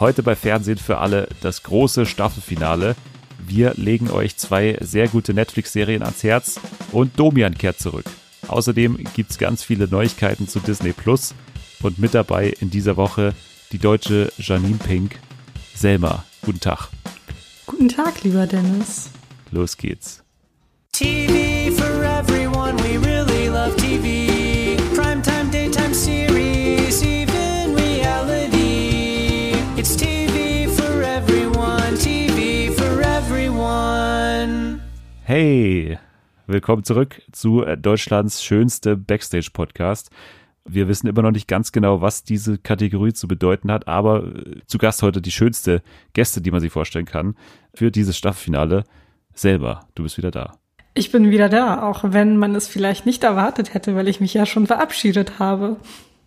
Heute bei Fernsehen für alle das große Staffelfinale. Wir legen euch zwei sehr gute Netflix-Serien ans Herz und Domian kehrt zurück. Außerdem gibt es ganz viele Neuigkeiten zu Disney Plus und mit dabei in dieser Woche die deutsche Janine Pink. Selma, guten Tag. Guten Tag, lieber Dennis. Los geht's. TV for everyone, we really love TV. Hey, willkommen zurück zu äh, Deutschlands schönste Backstage-Podcast. Wir wissen immer noch nicht ganz genau, was diese Kategorie zu bedeuten hat, aber äh, zu Gast heute die schönste Gäste, die man sich vorstellen kann, für dieses Staffelfinale. Selber, du bist wieder da. Ich bin wieder da, auch wenn man es vielleicht nicht erwartet hätte, weil ich mich ja schon verabschiedet habe.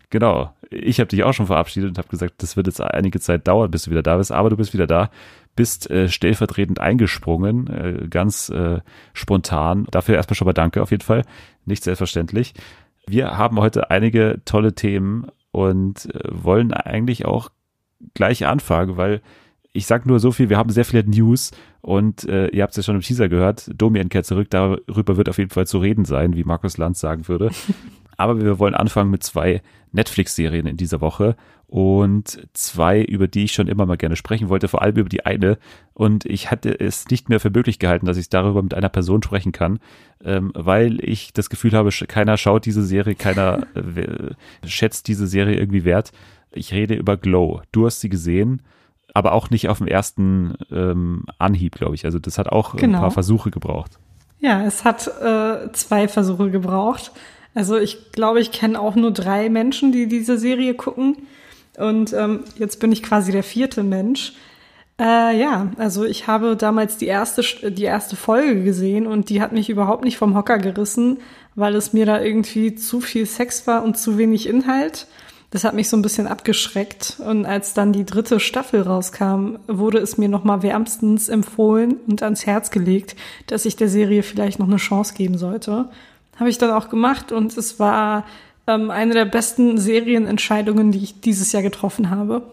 Genau, ich habe dich auch schon verabschiedet und habe gesagt, das wird jetzt einige Zeit dauern, bis du wieder da bist, aber du bist wieder da, bist äh, stellvertretend eingesprungen, äh, ganz äh, spontan. Dafür erstmal schon mal danke auf jeden Fall, nicht selbstverständlich. Wir haben heute einige tolle Themen und äh, wollen eigentlich auch gleich anfangen, weil ich sag nur so viel, wir haben sehr viele News und äh, ihr habt es ja schon im Teaser gehört, Domian kehrt zurück, darüber wird auf jeden Fall zu reden sein, wie Markus Lanz sagen würde. Aber wir wollen anfangen mit zwei Netflix-Serien in dieser Woche und zwei, über die ich schon immer mal gerne sprechen wollte, vor allem über die eine. Und ich hatte es nicht mehr für möglich gehalten, dass ich darüber mit einer Person sprechen kann, ähm, weil ich das Gefühl habe, keiner schaut diese Serie, keiner äh, schätzt diese Serie irgendwie wert. Ich rede über Glow. Du hast sie gesehen aber auch nicht auf dem ersten ähm, Anhieb, glaube ich. Also das hat auch genau. ein paar Versuche gebraucht. Ja, es hat äh, zwei Versuche gebraucht. Also ich glaube, ich kenne auch nur drei Menschen, die diese Serie gucken. Und ähm, jetzt bin ich quasi der vierte Mensch. Äh, ja, also ich habe damals die erste, die erste Folge gesehen und die hat mich überhaupt nicht vom Hocker gerissen, weil es mir da irgendwie zu viel Sex war und zu wenig Inhalt. Das hat mich so ein bisschen abgeschreckt. Und als dann die dritte Staffel rauskam, wurde es mir nochmal wärmstens empfohlen und ans Herz gelegt, dass ich der Serie vielleicht noch eine Chance geben sollte. Habe ich dann auch gemacht und es war ähm, eine der besten Serienentscheidungen, die ich dieses Jahr getroffen habe.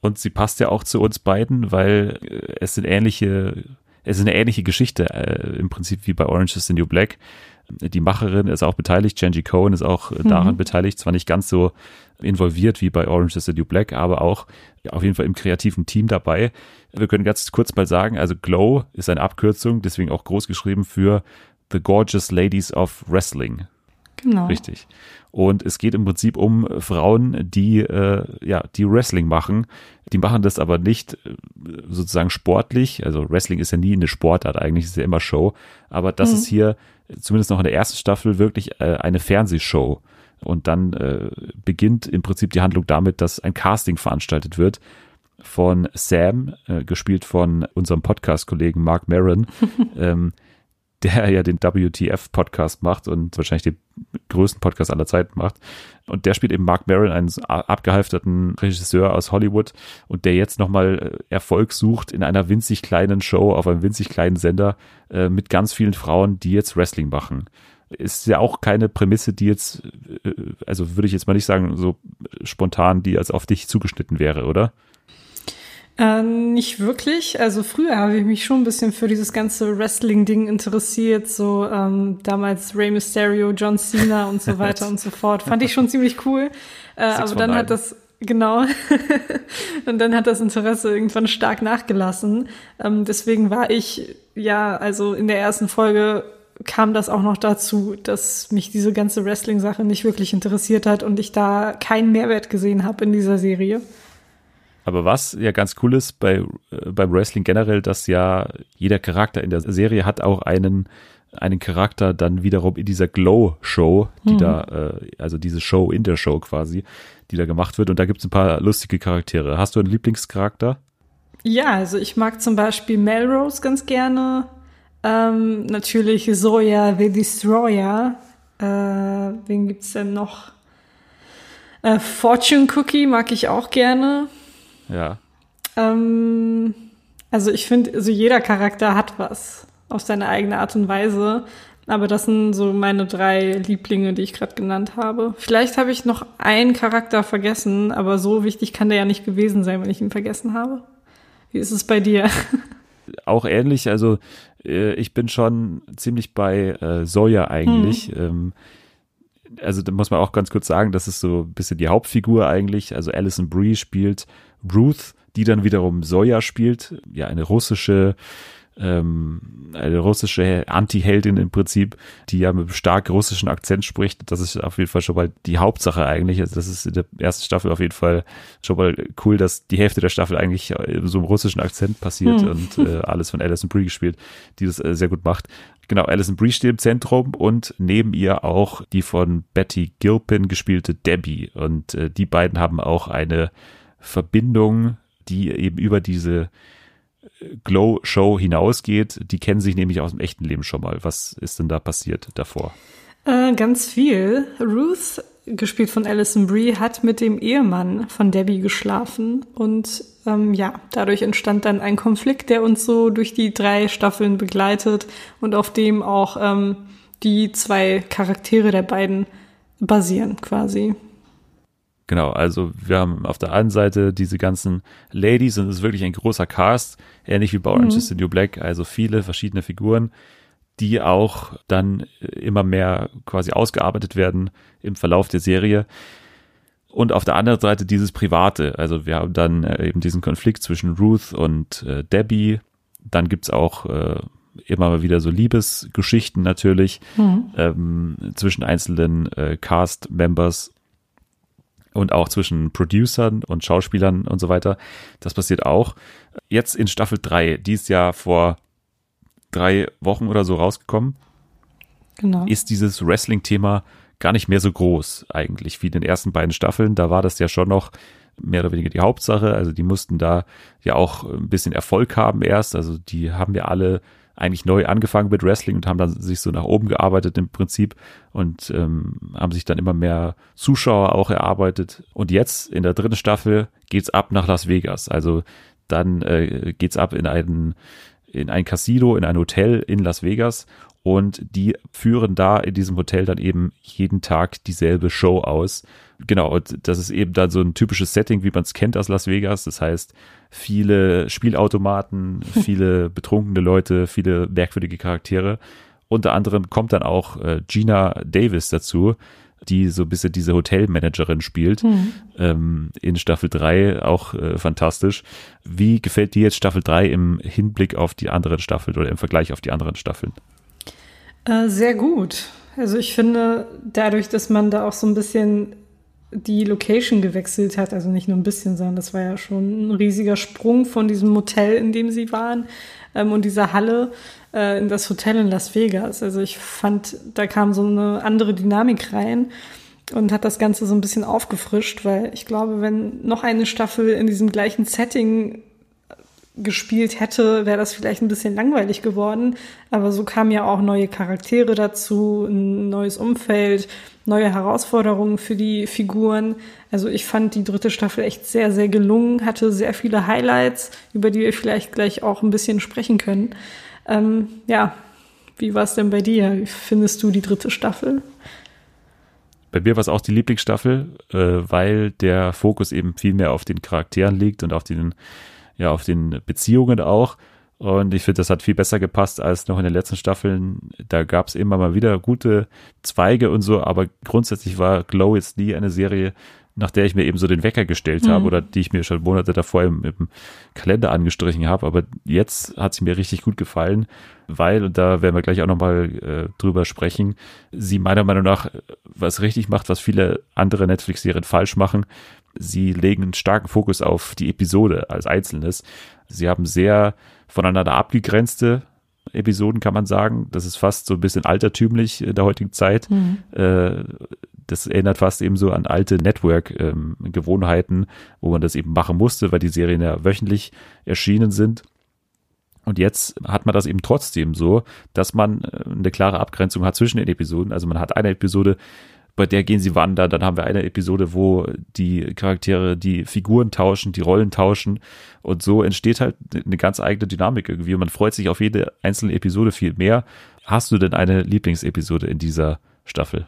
Und sie passt ja auch zu uns beiden, weil äh, es sind ähnliche, es ist eine ähnliche Geschichte äh, im Prinzip wie bei Orange is the New Black. Die Macherin ist auch beteiligt, Genji Cohen ist auch mhm. daran beteiligt, zwar nicht ganz so involviert wie bei Orange is the New Black, aber auch ja, auf jeden Fall im kreativen Team dabei. Wir können ganz kurz mal sagen, also Glow ist eine Abkürzung, deswegen auch groß geschrieben für The Gorgeous Ladies of Wrestling. Genau. Richtig. Und es geht im Prinzip um Frauen, die äh, ja die Wrestling machen. Die machen das aber nicht äh, sozusagen sportlich. Also Wrestling ist ja nie eine Sportart, eigentlich ist ja immer Show. Aber das mhm. ist hier zumindest noch in der ersten Staffel wirklich äh, eine Fernsehshow. Und dann äh, beginnt im Prinzip die Handlung damit, dass ein Casting veranstaltet wird von Sam, äh, gespielt von unserem Podcast-Kollegen Mark Maron. ähm, der ja den WTF-Podcast macht und wahrscheinlich den größten Podcast aller Zeiten macht. Und der spielt eben Mark Maron, einen abgehalfterten Regisseur aus Hollywood und der jetzt nochmal äh, Erfolg sucht in einer winzig kleinen Show auf einem winzig kleinen Sender äh, mit ganz vielen Frauen, die jetzt Wrestling machen. Ist ja auch keine Prämisse, die jetzt, äh, also würde ich jetzt mal nicht sagen, so spontan, die als auf dich zugeschnitten wäre, oder? Äh, nicht wirklich. Also früher habe ich mich schon ein bisschen für dieses ganze Wrestling-Ding interessiert. So ähm, damals Rey Mysterio, John Cena und so weiter und so fort. Fand ich schon ziemlich cool. Äh, aber dann hat das Genau. und dann hat das Interesse irgendwann stark nachgelassen. Ähm, deswegen war ich, ja, also in der ersten Folge kam das auch noch dazu, dass mich diese ganze Wrestling-Sache nicht wirklich interessiert hat und ich da keinen Mehrwert gesehen habe in dieser Serie. Aber was ja ganz cool ist bei, äh, beim Wrestling generell, dass ja jeder Charakter in der Serie hat auch einen, einen Charakter dann wiederum in dieser Glow-Show, die mhm. da, äh, also diese Show in der Show quasi, die da gemacht wird. Und da gibt es ein paar lustige Charaktere. Hast du einen Lieblingscharakter? Ja, also ich mag zum Beispiel Melrose ganz gerne. Ähm, natürlich Zoya the Destroyer. Äh, wen gibt's denn noch? Äh, Fortune Cookie mag ich auch gerne. Ja. Ähm, also ich finde, also jeder Charakter hat was auf seine eigene Art und Weise. Aber das sind so meine drei Lieblinge, die ich gerade genannt habe. Vielleicht habe ich noch einen Charakter vergessen, aber so wichtig kann der ja nicht gewesen sein, wenn ich ihn vergessen habe. Wie ist es bei dir? Auch ähnlich, also äh, ich bin schon ziemlich bei äh, Sawyer eigentlich. Hm. Ähm, also da muss man auch ganz kurz sagen, das ist so ein bisschen die Hauptfigur eigentlich. Also Alison Brie spielt Ruth, die dann wiederum Sawyer spielt, ja eine russische ähm, eine russische Anti-Heldin im Prinzip, die ja mit stark russischen Akzent spricht. Das ist auf jeden Fall schon mal die Hauptsache eigentlich. Also das ist in der ersten Staffel auf jeden Fall schon mal cool, dass die Hälfte der Staffel eigentlich so im russischen Akzent passiert Hm. und äh, alles von Alison Brie gespielt, die das äh, sehr gut macht. Genau, Alison Brie steht im Zentrum und neben ihr auch die von Betty Gilpin gespielte Debbie. Und äh, die beiden haben auch eine Verbindung, die eben über diese Glow-Show hinausgeht. Die kennen sich nämlich aus dem echten Leben schon mal. Was ist denn da passiert davor? Äh, ganz viel. Ruth, gespielt von Alison Brie, hat mit dem Ehemann von Debbie geschlafen. Und ähm, ja, dadurch entstand dann ein Konflikt, der uns so durch die drei Staffeln begleitet und auf dem auch ähm, die zwei Charaktere der beiden basieren quasi. Genau, also wir haben auf der einen Seite diese ganzen Ladies und es ist wirklich ein großer Cast, ähnlich wie bei Orange is the New Black, also viele verschiedene Figuren, die auch dann immer mehr quasi ausgearbeitet werden im Verlauf der Serie. Und auf der anderen Seite dieses Private, also wir haben dann äh, eben diesen Konflikt zwischen Ruth und äh, Debbie, dann gibt's auch äh, immer mal wieder so Liebesgeschichten natürlich ähm, zwischen einzelnen äh, Cast-Members und auch zwischen Producern und Schauspielern und so weiter. Das passiert auch. Jetzt in Staffel 3, die ist ja vor drei Wochen oder so rausgekommen, Genau. ist dieses Wrestling-Thema gar nicht mehr so groß eigentlich wie in den ersten beiden Staffeln. Da war das ja schon noch mehr oder weniger die Hauptsache. Also die mussten da ja auch ein bisschen Erfolg haben erst. Also die haben ja alle eigentlich neu angefangen mit Wrestling und haben dann sich so nach oben gearbeitet im Prinzip und ähm, haben sich dann immer mehr Zuschauer auch erarbeitet. Und jetzt in der dritten Staffel geht's ab nach Las Vegas. Also dann äh, geht's ab in ein, in ein Casino, in ein Hotel in Las Vegas und die führen da in diesem Hotel dann eben jeden Tag dieselbe Show aus. Genau, und das ist eben dann so ein typisches Setting, wie man es kennt aus Las Vegas. Das heißt, viele Spielautomaten, viele betrunkene Leute, viele merkwürdige Charaktere. Unter anderem kommt dann auch äh, Gina Davis dazu, die so ein bisschen diese Hotelmanagerin spielt ähm, in Staffel 3, auch äh, fantastisch. Wie gefällt dir jetzt Staffel 3 im Hinblick auf die anderen Staffeln oder im Vergleich auf die anderen Staffeln? Äh, sehr gut. Also ich finde, dadurch, dass man da auch so ein bisschen die Location gewechselt hat, also nicht nur ein bisschen, sondern das war ja schon ein riesiger Sprung von diesem Motel, in dem sie waren, ähm, und dieser Halle äh, in das Hotel in Las Vegas. Also ich fand, da kam so eine andere Dynamik rein und hat das Ganze so ein bisschen aufgefrischt, weil ich glaube, wenn noch eine Staffel in diesem gleichen Setting gespielt hätte, wäre das vielleicht ein bisschen langweilig geworden. Aber so kamen ja auch neue Charaktere dazu, ein neues Umfeld, neue Herausforderungen für die Figuren. Also ich fand die dritte Staffel echt sehr, sehr gelungen, hatte sehr viele Highlights, über die wir vielleicht gleich auch ein bisschen sprechen können. Ähm, ja, wie war es denn bei dir? Wie findest du die dritte Staffel? Bei mir war es auch die Lieblingsstaffel, äh, weil der Fokus eben viel mehr auf den Charakteren liegt und auf den, ja, auf den Beziehungen auch. Und ich finde, das hat viel besser gepasst als noch in den letzten Staffeln. Da gab es immer mal wieder gute Zweige und so, aber grundsätzlich war Glow jetzt nie eine Serie, nach der ich mir eben so den Wecker gestellt habe oder die ich mir schon Monate davor im, im Kalender angestrichen habe. Aber jetzt hat sie mir richtig gut gefallen, weil, und da werden wir gleich auch nochmal äh, drüber sprechen, sie meiner Meinung nach was richtig macht, was viele andere Netflix-Serien falsch machen. Sie legen einen starken Fokus auf die Episode als Einzelnes. Sie haben sehr voneinander abgegrenzte Episoden, kann man sagen. Das ist fast so ein bisschen altertümlich in der heutigen Zeit. Äh, das erinnert fast eben so an alte Network-Gewohnheiten, wo man das eben machen musste, weil die Serien ja wöchentlich erschienen sind. Und jetzt hat man das eben trotzdem so, dass man äh, eine klare Abgrenzung hat zwischen den Episoden. Also man hat eine Episode bei der gehen sie wandern. Dann haben wir eine Episode, wo die Charaktere die Figuren tauschen, die Rollen tauschen. Und so entsteht halt eine ganz eigene Dynamik irgendwie. Und man freut sich auf jede einzelne Episode viel mehr. Hast du denn eine Lieblingsepisode in dieser Staffel?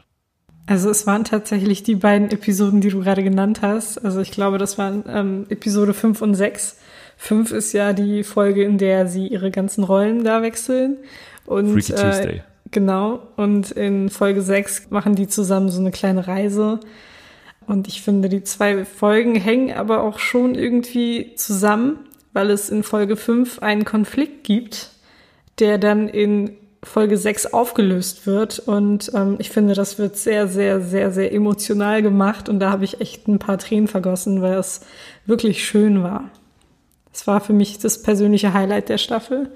Also es waren tatsächlich die beiden Episoden, die du gerade genannt hast. Also ich glaube, das waren ähm, Episode 5 und 6. 5 ist ja die Folge, in der sie ihre ganzen Rollen da wechseln. Und, Freaky Tuesday. Genau. Und in Folge 6 machen die zusammen so eine kleine Reise. Und ich finde, die zwei Folgen hängen aber auch schon irgendwie zusammen, weil es in Folge 5 einen Konflikt gibt, der dann in Folge 6 aufgelöst wird. Und ähm, ich finde, das wird sehr, sehr, sehr, sehr emotional gemacht. Und da habe ich echt ein paar Tränen vergossen, weil es wirklich schön war. Es war für mich das persönliche Highlight der Staffel.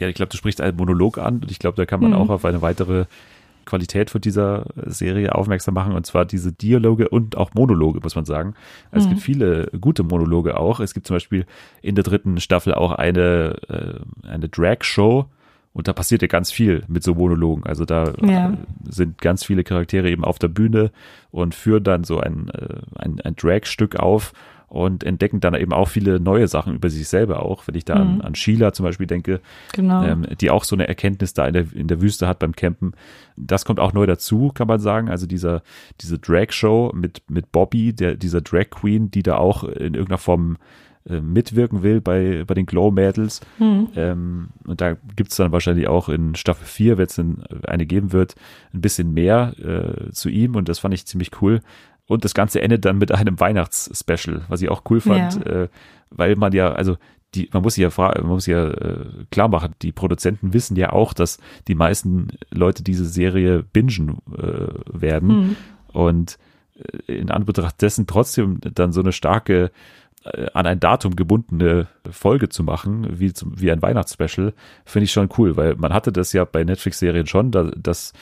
Ja, ich glaube, du sprichst einen Monolog an und ich glaube, da kann man Mhm. auch auf eine weitere Qualität von dieser Serie aufmerksam machen und zwar diese Dialoge und auch Monologe, muss man sagen. Also Es gibt viele gute Monologe auch. Es gibt zum Beispiel in der dritten Staffel auch eine, äh, eine Drag-Show und da passiert ja ganz viel mit so Monologen. Also da Ja. äh, sind ganz viele Charaktere eben auf der Bühne und führen dann so ein, äh, ein, ein Drag-Stück auf und entdecken dann eben auch viele neue Sachen über sich selber auch. Wenn ich da an, an Sheila zum Beispiel denke, Genau. ähm, die auch so eine Erkenntnis da in der, in der Wüste hat beim Campen. Das kommt auch neu dazu, kann man sagen. Also dieser, diese Drag-Show mit, mit Bobby, der, dieser Drag Queen, die da auch in irgendeiner Form äh, mitwirken will bei, bei den Glow Mädels. Ähm, und da gibt's dann wahrscheinlich auch in Staffel 4, wenn es eine geben wird, ein bisschen mehr äh, zu ihm und das fand ich ziemlich cool. Und das Ganze endet dann mit einem Weihnachtsspecial, was ich auch cool fand, Ja. äh, weil man ja, also die, man muss sich ja fragen, man muss sich ja äh, klar machen, die Produzenten wissen ja auch, dass die meisten Leute diese Serie bingen äh, werden und äh, in Anbetracht dessen trotzdem dann so eine starke an ein Datum gebundene Folge zu machen, wie, zum, wie ein Weihnachtsspecial, finde ich schon cool, weil man hatte das ja bei Netflix-Serien schon, da, dass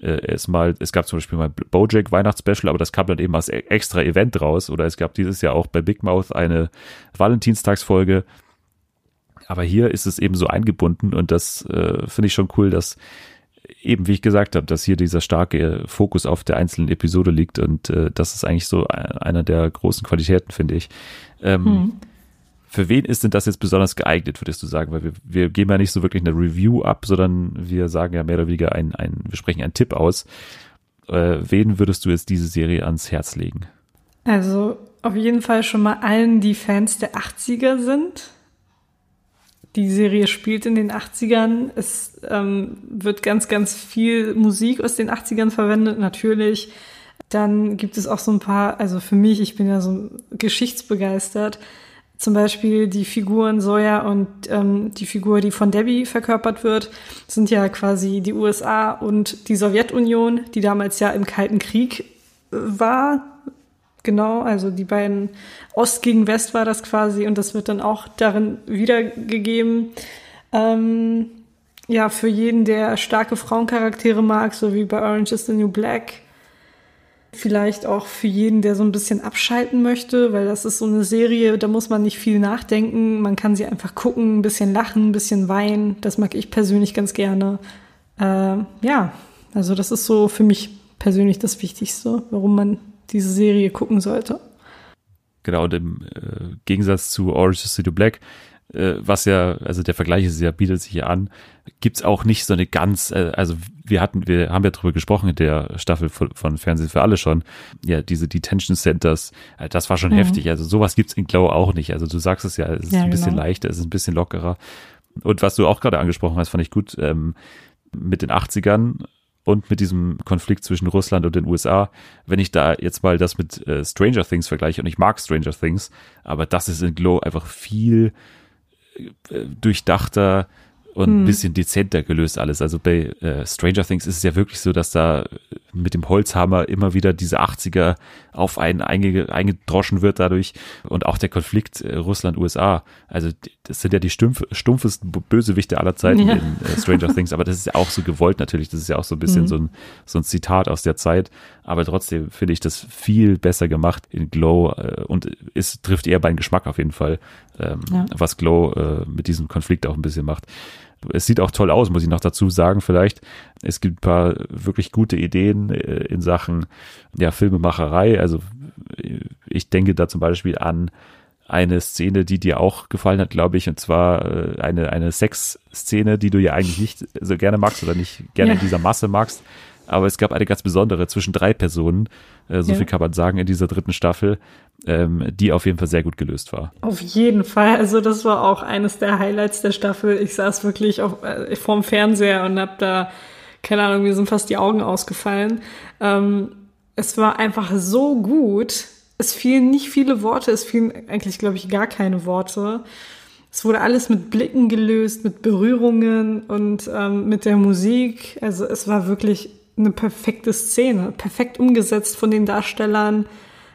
äh, es mal, es gab zum Beispiel mal Bojack Weihnachtsspecial, aber das kam dann eben als e- extra Event raus. Oder es gab dieses Jahr auch bei Big Mouth eine Valentinstagsfolge, aber hier ist es eben so eingebunden und das äh, finde ich schon cool, dass eben, wie ich gesagt habe, dass hier dieser starke Fokus auf der einzelnen Episode liegt und äh, das ist eigentlich so e- einer der großen Qualitäten, finde ich. Ähm, Für wen ist denn das jetzt besonders geeignet, würdest du sagen? Weil wir, wir geben ja nicht so wirklich eine Review ab, sondern wir sagen ja mehr oder weniger ein, ein wir sprechen einen Tipp aus. Äh, wen würdest du jetzt diese Serie ans Herz legen? Also auf jeden Fall schon mal allen, die Fans der 80er sind. Die Serie spielt in den 80ern. Es ähm, wird ganz, ganz viel Musik aus den 80ern verwendet, natürlich. Dann gibt es auch so ein paar, also für mich, ich bin ja so geschichtsbegeistert, zum Beispiel die Figuren Sawyer und ähm, die Figur, die von Debbie verkörpert wird, sind ja quasi die USA und die Sowjetunion, die damals ja im Kalten Krieg äh, war. Genau, also die beiden Ost gegen West war das quasi und das wird dann auch darin wiedergegeben. Ähm, ja, für jeden, der starke Frauencharaktere mag, so wie bei Orange is the New Black. Vielleicht auch für jeden, der so ein bisschen abschalten möchte, weil das ist so eine Serie, da muss man nicht viel nachdenken. Man kann sie einfach gucken, ein bisschen lachen, ein bisschen weinen. Das mag ich persönlich ganz gerne. Äh, ja, also das ist so für mich persönlich das Wichtigste, warum man diese Serie gucken sollte. Genau, und im äh, Gegensatz zu Orange is the New Black, äh, was ja, also der Vergleich ist ja, bietet sich ja an, gibt's auch nicht so eine ganz, äh, also wir hatten, wir haben ja drüber gesprochen in der Staffel von, von Fernsehen für alle schon, ja, diese Detention Centers, äh, das war schon heftig, also sowas gibt's in Glow auch nicht, also du sagst es ja, es ist Ja, ein bisschen genau. leichter, es ist ein bisschen lockerer. Und was du auch gerade angesprochen hast, fand ich gut, ähm, mit den 80ern und mit diesem Konflikt zwischen Russland und den USA, wenn ich da jetzt mal das mit äh, Stranger Things vergleiche, und ich mag Stranger Things, aber das ist in Glow einfach viel äh, durchdachter und ein bisschen dezenter gelöst alles. Also bei äh, Stranger Things ist es ja wirklich so, dass da mit dem Holzhammer immer wieder diese 80er auf einen einge eingedroschen wird dadurch und auch der Konflikt äh, Russland-USA. Also das sind ja die stumpf stumpfesten Bösewichte aller Zeiten Ja. in äh, Stranger Things, aber das ist ja auch so gewollt natürlich. Das ist ja auch so ein bisschen so, ein, so ein Zitat aus der Zeit. Aber trotzdem finde ich das viel besser gemacht in Glow äh, und es trifft eher beim Geschmack auf jeden Fall, ähm, Ja. was Glow mit diesem Konflikt auch ein bisschen macht. Es sieht auch toll aus, muss ich noch dazu sagen, vielleicht. Es gibt ein paar wirklich gute Ideen äh, in Sachen ja, Filmemacherei. Also ich denke da zum Beispiel an eine Szene, die dir auch gefallen hat, glaube ich, und zwar äh, eine, eine Sexszene, die du ja eigentlich nicht so gerne magst oder nicht gerne Ja. in dieser Masse magst. Aber es gab eine ganz besondere zwischen drei Personen, äh, so Ja. viel kann man sagen, in dieser dritten Staffel, ähm, die auf jeden Fall sehr gut gelöst war. Auf jeden Fall. Also das war auch eines der Highlights der Staffel. Ich saß wirklich auf, äh, vorm Fernseher und hab da, keine Ahnung, mir sind fast die Augen ausgefallen. Ähm, es war einfach so gut. Es fielen nicht viele Worte. Es fielen eigentlich, glaube ich, gar keine Worte. Es wurde alles mit Blicken gelöst, mit Berührungen und ähm, mit der Musik. Also es war wirklich eine perfekte Szene. Perfekt umgesetzt von den Darstellern.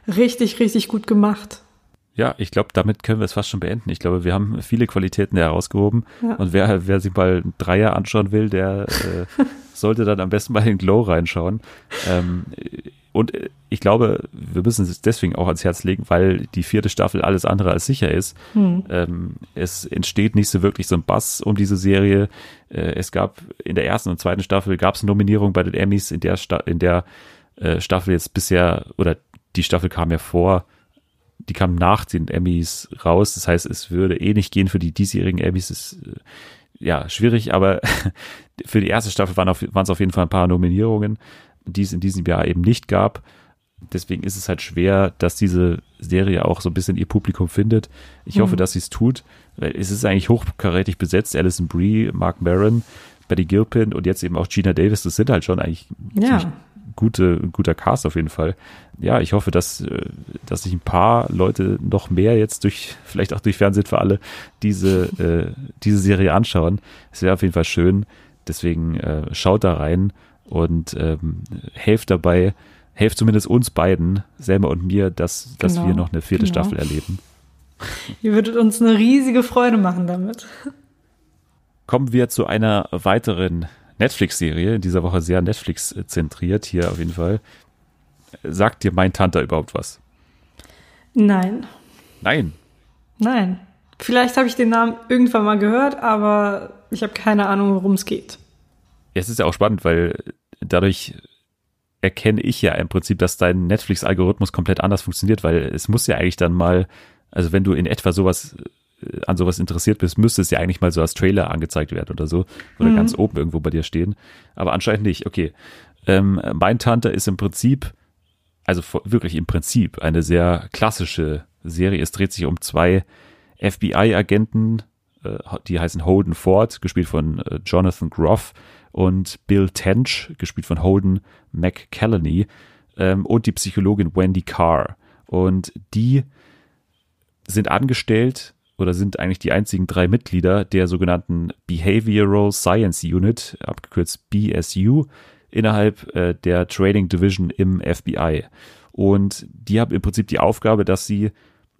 Richtig, richtig gut gemacht. Ja, ich glaube, damit können wir es fast schon beenden. Ich glaube, wir haben viele Qualitäten herausgehoben. Ja. Und wer, wer sich mal einen Dreier anschauen will, der äh, sollte dann am besten mal in Glow reinschauen. Ähm, und äh, ich glaube, wir müssen es deswegen auch ans Herz legen, weil die vierte Staffel alles andere als sicher ist. Ähm, es entsteht nicht so wirklich so ein Bass um diese Serie. Äh, es gab in der ersten und zweiten Staffel gab es Nominierungen bei den Emmys. In der, Sta in der äh, Staffel jetzt bisher, oder die Staffel kam ja vor, die kam nach den Emmys raus. Das heißt, es würde eh nicht gehen für die diesjährigen Emmys. Ist äh, ja schwierig, aber für die erste Staffel waren es auf jeden Fall ein paar Nominierungen, die es in diesem Jahr eben nicht gab. Deswegen ist es halt schwer, dass diese Serie auch so ein bisschen ihr Publikum findet. Ich hoffe, dass sie es tut, weil es ist eigentlich hochkarätig besetzt. Alison Brie, Mark Maron, Betty Gilpin und jetzt eben auch Gina Davis. Das sind halt schon eigentlich Ja. gute, guter Cast auf jeden Fall. Ja, ich hoffe, dass, äh, dass sich ein paar Leute noch mehr jetzt durch, vielleicht auch durch Fernsehen für alle, diese, äh, diese Serie anschauen. Es wäre auf jeden Fall schön. Deswegen äh, schaut da rein und ähm, helft dabei, helft zumindest uns beiden, Selma und mir, dass, dass Genau, wir noch eine vierte genau. Staffel erleben. Ihr würdet uns eine riesige Freude machen damit. Kommen wir zu einer weiteren Netflix-Serie, in dieser Woche sehr Netflix-zentriert hier auf jeden Fall. Sagt dir mein Tante überhaupt was? Nein, Nein. nein. Vielleicht habe ich den Namen irgendwann mal gehört, aber ich habe keine Ahnung, worum es geht. Es ist ja auch spannend, weil dadurch erkenne ich ja im Prinzip, dass dein Netflix-Algorithmus komplett anders funktioniert, weil es muss ja eigentlich dann mal, also wenn du in etwa sowas äh, an sowas interessiert bist, müsste es ja eigentlich mal so als Trailer angezeigt werden oder so. Oder ganz oben irgendwo bei dir stehen. Aber anscheinend nicht. Okay. Ähm, mein Tante ist im Prinzip, also wirklich im Prinzip, eine sehr klassische Serie. Es dreht sich um zwei FBI-Agenten, äh, die heißen Holden Ford, gespielt von äh, Jonathan Groff, und Bill Tench, gespielt von Holden McCallany, ähm, und die Psychologin Wendy Carr. Und die sind angestellt oder sind eigentlich die einzigen drei Mitglieder der sogenannten Behavioral Science Unit, abgekürzt BSU, innerhalb äh, der Training Division im FBI. Und die haben im Prinzip die Aufgabe, dass sie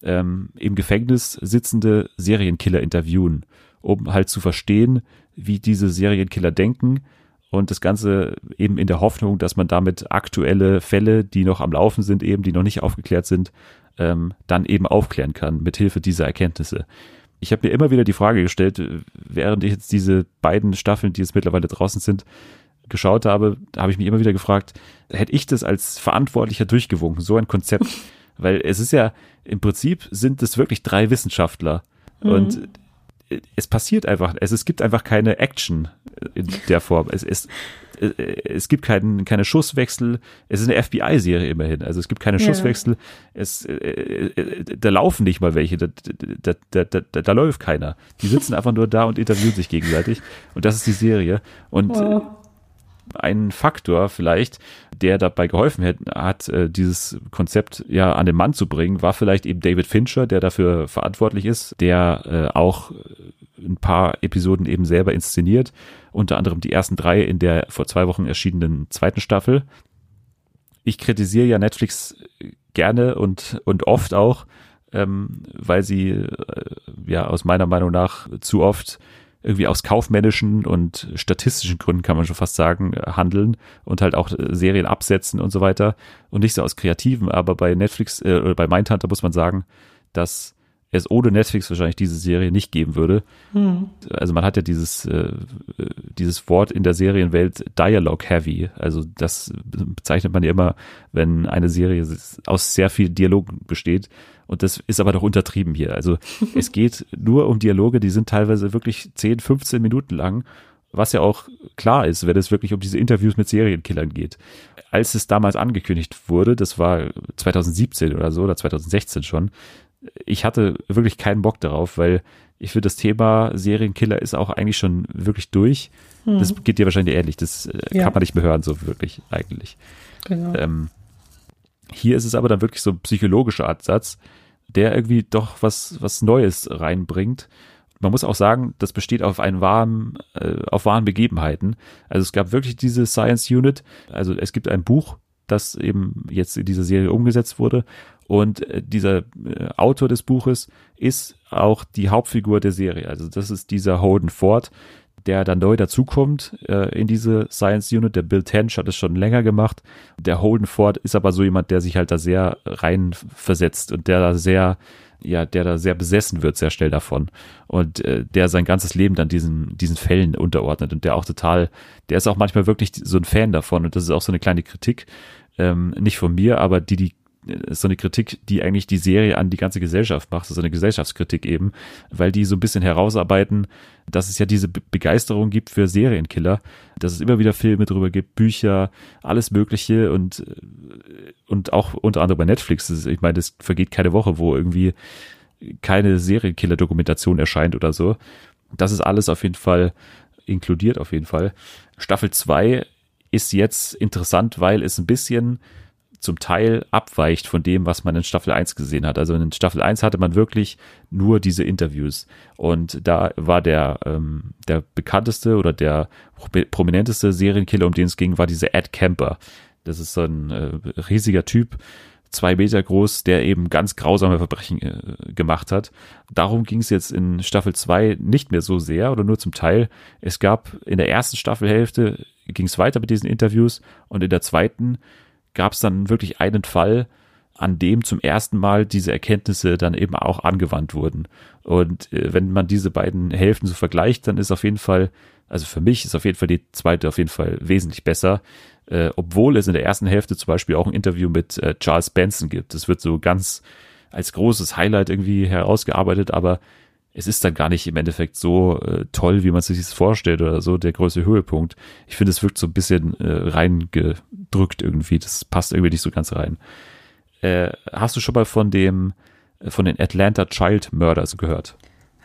ähm, im Gefängnis sitzende Serienkiller interviewen, um halt zu verstehen, wie diese Serienkiller denken und das Ganze eben in der Hoffnung, dass man damit aktuelle Fälle, die noch am Laufen sind, eben, die noch nicht aufgeklärt sind, ähm, dann eben aufklären kann, mit Hilfe dieser Erkenntnisse. Ich habe mir immer wieder die Frage gestellt, äh, während ich jetzt diese beiden Staffeln, die jetzt mittlerweile draußen sind, geschaut habe, habe ich mich immer wieder gefragt, hätte ich das als Verantwortlicher durchgewunken, so ein Konzept? Weil es ist ja, im Prinzip sind es wirklich drei Wissenschaftler und äh, es passiert einfach, es, es gibt einfach keine Action in der Form. Es, es, es gibt keinen, keine Schusswechsel. Es ist eine FBI-Serie immerhin. Also es gibt keine Ja. Schusswechsel. Es, äh, äh, da laufen nicht mal welche. Da, da, da, da, da, da läuft keiner. Die sitzen einfach nur da und interviewen sich gegenseitig. Und das ist die Serie. Und Wow. ein Faktor vielleicht, der dabei geholfen hat, hat äh, dieses Konzept ja an den Mann zu bringen, war vielleicht eben David Fincher, der dafür verantwortlich ist, der äh, auch ein paar Episoden eben selber inszeniert, unter anderem die ersten drei in der vor zwei Wochen erschienenen zweiten Staffel. Ich kritisiere ja Netflix gerne und, und oft auch, ähm, weil sie äh, ja aus meiner Meinung nach zu oft irgendwie aus kaufmännischen und statistischen Gründen kann man schon fast sagen, handeln und halt auch äh, Serien absetzen und so weiter. Und nicht so aus kreativen, aber bei Netflix äh, oder bei Mindhunter muss man sagen, dass es ohne Netflix wahrscheinlich diese Serie nicht geben würde. Hm. Also man hat ja dieses, äh, dieses Wort in der Serienwelt Dialogue Heavy. Also das bezeichnet man ja immer, wenn eine Serie aus sehr viel Dialogen besteht. Und das ist aber doch untertrieben hier. Also es geht nur um Dialoge, die sind teilweise wirklich 10, 15 Minuten lang, was ja auch klar ist, wenn es wirklich um diese Interviews mit Serienkillern geht. Als es damals angekündigt wurde, das war 2017 oder so, oder 2016 schon, ich hatte wirklich keinen Bock darauf, weil ich finde, das Thema Serienkiller ist auch eigentlich schon wirklich durch. Hm. Das geht dir wahrscheinlich ähnlich. Das äh, Ja. kann man nicht mehr hören, so wirklich eigentlich. Genau. Ähm, hier ist es aber dann wirklich so ein psychologischer Ansatz, der irgendwie doch was, was Neues reinbringt. Man muss auch sagen, das besteht auf einen wahren, äh, auf wahren Begebenheiten. Also es gab wirklich diese Science Unit. Also es gibt ein Buch, das eben jetzt in dieser Serie umgesetzt wurde. Und äh, dieser äh, Autor des Buches ist auch die Hauptfigur der Serie. Also das ist dieser Holden Ford, der dann neu dazukommt äh, in diese Science Unit. Der Bill Tench hat es schon länger gemacht. Der Holden Ford ist aber so jemand, der sich halt da sehr rein versetzt und der da sehr, ja, der da sehr besessen wird, sehr schnell davon. Und äh, der sein ganzes Leben dann diesen, diesen Fällen unterordnet und der auch total, der ist auch manchmal wirklich so ein Fan davon und das ist auch so eine kleine Kritik, ähm, nicht von mir, aber die, die ist so eine Kritik, die eigentlich die Serie an die ganze Gesellschaft macht, so eine Gesellschaftskritik eben, weil die so ein bisschen herausarbeiten, dass es ja diese Be Begeisterung gibt für Serienkiller, dass es immer wieder Filme drüber gibt, Bücher, alles Mögliche und, äh, und auch unter anderem bei Netflix. Ich meine, es vergeht keine Woche, wo irgendwie keine Serienkiller-Dokumentation erscheint oder so. Das ist alles auf jeden Fall inkludiert, auf jeden Fall. Staffel 2 ist jetzt interessant, weil es ein bisschen zum Teil abweicht von dem, was man in Staffel 1 gesehen hat. Also in Staffel 1 hatte man wirklich nur diese Interviews. Und da war der, ähm, der bekannteste oder der prominenteste Serienkiller, um den es ging, war dieser Ed Camper. Das ist so ein äh, riesiger Typ, zwei Meter groß, der eben ganz grausame Verbrechen äh, gemacht hat. Darum ging es jetzt in Staffel 2 nicht mehr so sehr oder nur zum Teil. Es gab in der ersten Staffelhälfte ging es weiter mit diesen Interviews und in der zweiten gab es dann wirklich einen Fall, an dem zum ersten Mal diese Erkenntnisse dann eben auch angewandt wurden. Und äh, wenn man diese beiden Hälften so vergleicht, dann ist auf jeden Fall, also für mich ist auf jeden Fall die zweite auf jeden Fall wesentlich besser, äh, obwohl es in der ersten Hälfte zum Beispiel auch ein Interview mit äh, Charles Benson gibt. Das wird so ganz als großes Highlight irgendwie herausgearbeitet, aber es ist dann gar nicht im Endeffekt so äh, toll, wie man sich das vorstellt oder so, der größte Höhepunkt. Ich finde, es wirkt so ein bisschen äh, reingedrückt irgendwie. Das passt irgendwie nicht so ganz rein. Äh, hast du schon mal von dem, äh, von den Atlanta Child Murders gehört?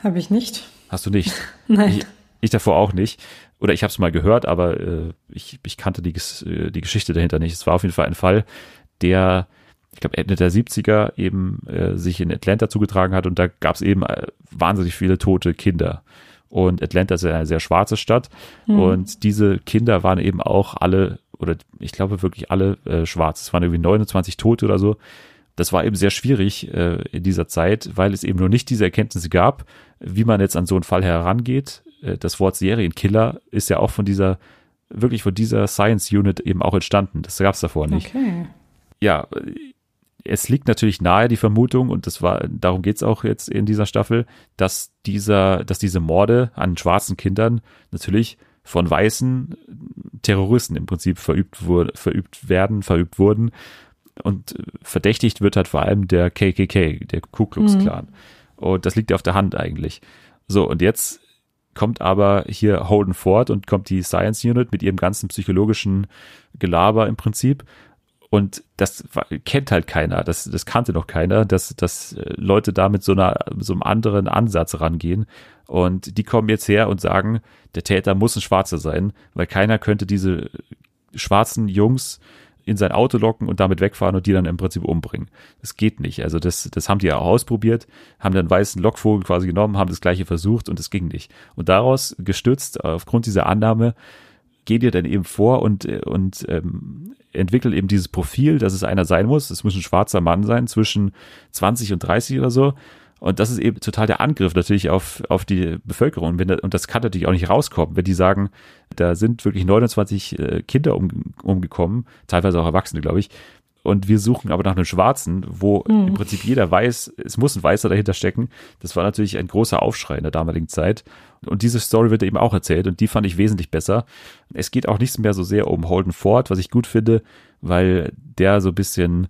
Habe ich nicht. Hast du nicht? Nein. Ich, ich davor auch nicht. Oder ich habe es mal gehört, aber äh, ich, ich kannte die, äh, die Geschichte dahinter nicht. Es war auf jeden Fall ein Fall, der, ich glaube, Ende der 70er eben äh, sich in Atlanta zugetragen hat und da gab es eben äh, wahnsinnig viele tote Kinder. Und Atlanta ist ja eine sehr schwarze Stadt und diese Kinder waren eben auch alle, oder ich glaube wirklich alle äh, schwarz. Es waren irgendwie 29 Tote oder so. Das war eben sehr schwierig äh, in dieser Zeit, weil es eben noch nicht diese Erkenntnisse gab, wie man jetzt an so einen Fall herangeht. Äh, das Wort Serienkiller ist ja auch von dieser, wirklich von dieser Science Unit eben auch entstanden. Das gab es davor nicht Okay. ja, es liegt natürlich nahe die Vermutung, und das war, darum geht's auch jetzt in dieser Staffel, dass dieser, dass diese Morde an schwarzen Kindern natürlich von weißen Terroristen im Prinzip verübt wurde, verübt werden, verübt wurden. Und verdächtigt wird halt vor allem der KKK, der Ku Klux Klan. Und das liegt ja auf der Hand eigentlich. So, und jetzt kommt aber hier Holden Ford und kommt die Science Unit mit ihrem ganzen psychologischen Gelaber im Prinzip. Und das kennt halt keiner, das, das kannte noch keiner, dass, dass äh, Leute da mit so, einer, so einem anderen Ansatz rangehen. Und die kommen jetzt her und sagen, der Täter muss ein Schwarzer sein, weil keiner könnte diese schwarzen Jungs in sein Auto locken und damit wegfahren und die dann im Prinzip umbringen. Das geht nicht. Also das, das haben die ja auch ausprobiert, haben dann weißen Lockvogel quasi genommen, haben das gleiche versucht und es ging nicht. Und daraus gestützt, aufgrund dieser Annahme, geht ihr dann eben vor und, äh, und ähm, entwickelt eben dieses Profil, dass es einer sein muss. Es muss ein schwarzer Mann sein, zwischen 20 und 30 oder so. Und das ist eben total der Angriff natürlich auf, auf die Bevölkerung. Und, wenn da, und das kann natürlich auch nicht rauskommen, wenn die sagen, da sind wirklich 29 äh, Kinder um, umgekommen, teilweise auch Erwachsene, glaube ich. und wir suchen aber nach einem Schwarzen, wo im Prinzip jeder weiß, es muss ein Weißer dahinter stecken. Das war natürlich ein großer Aufschrei in der damaligen Zeit. Und diese Story wird eben auch erzählt und die fand ich wesentlich besser. Es geht auch nicht mehr so sehr um Holden Ford, was ich gut finde, weil der so ein bisschen,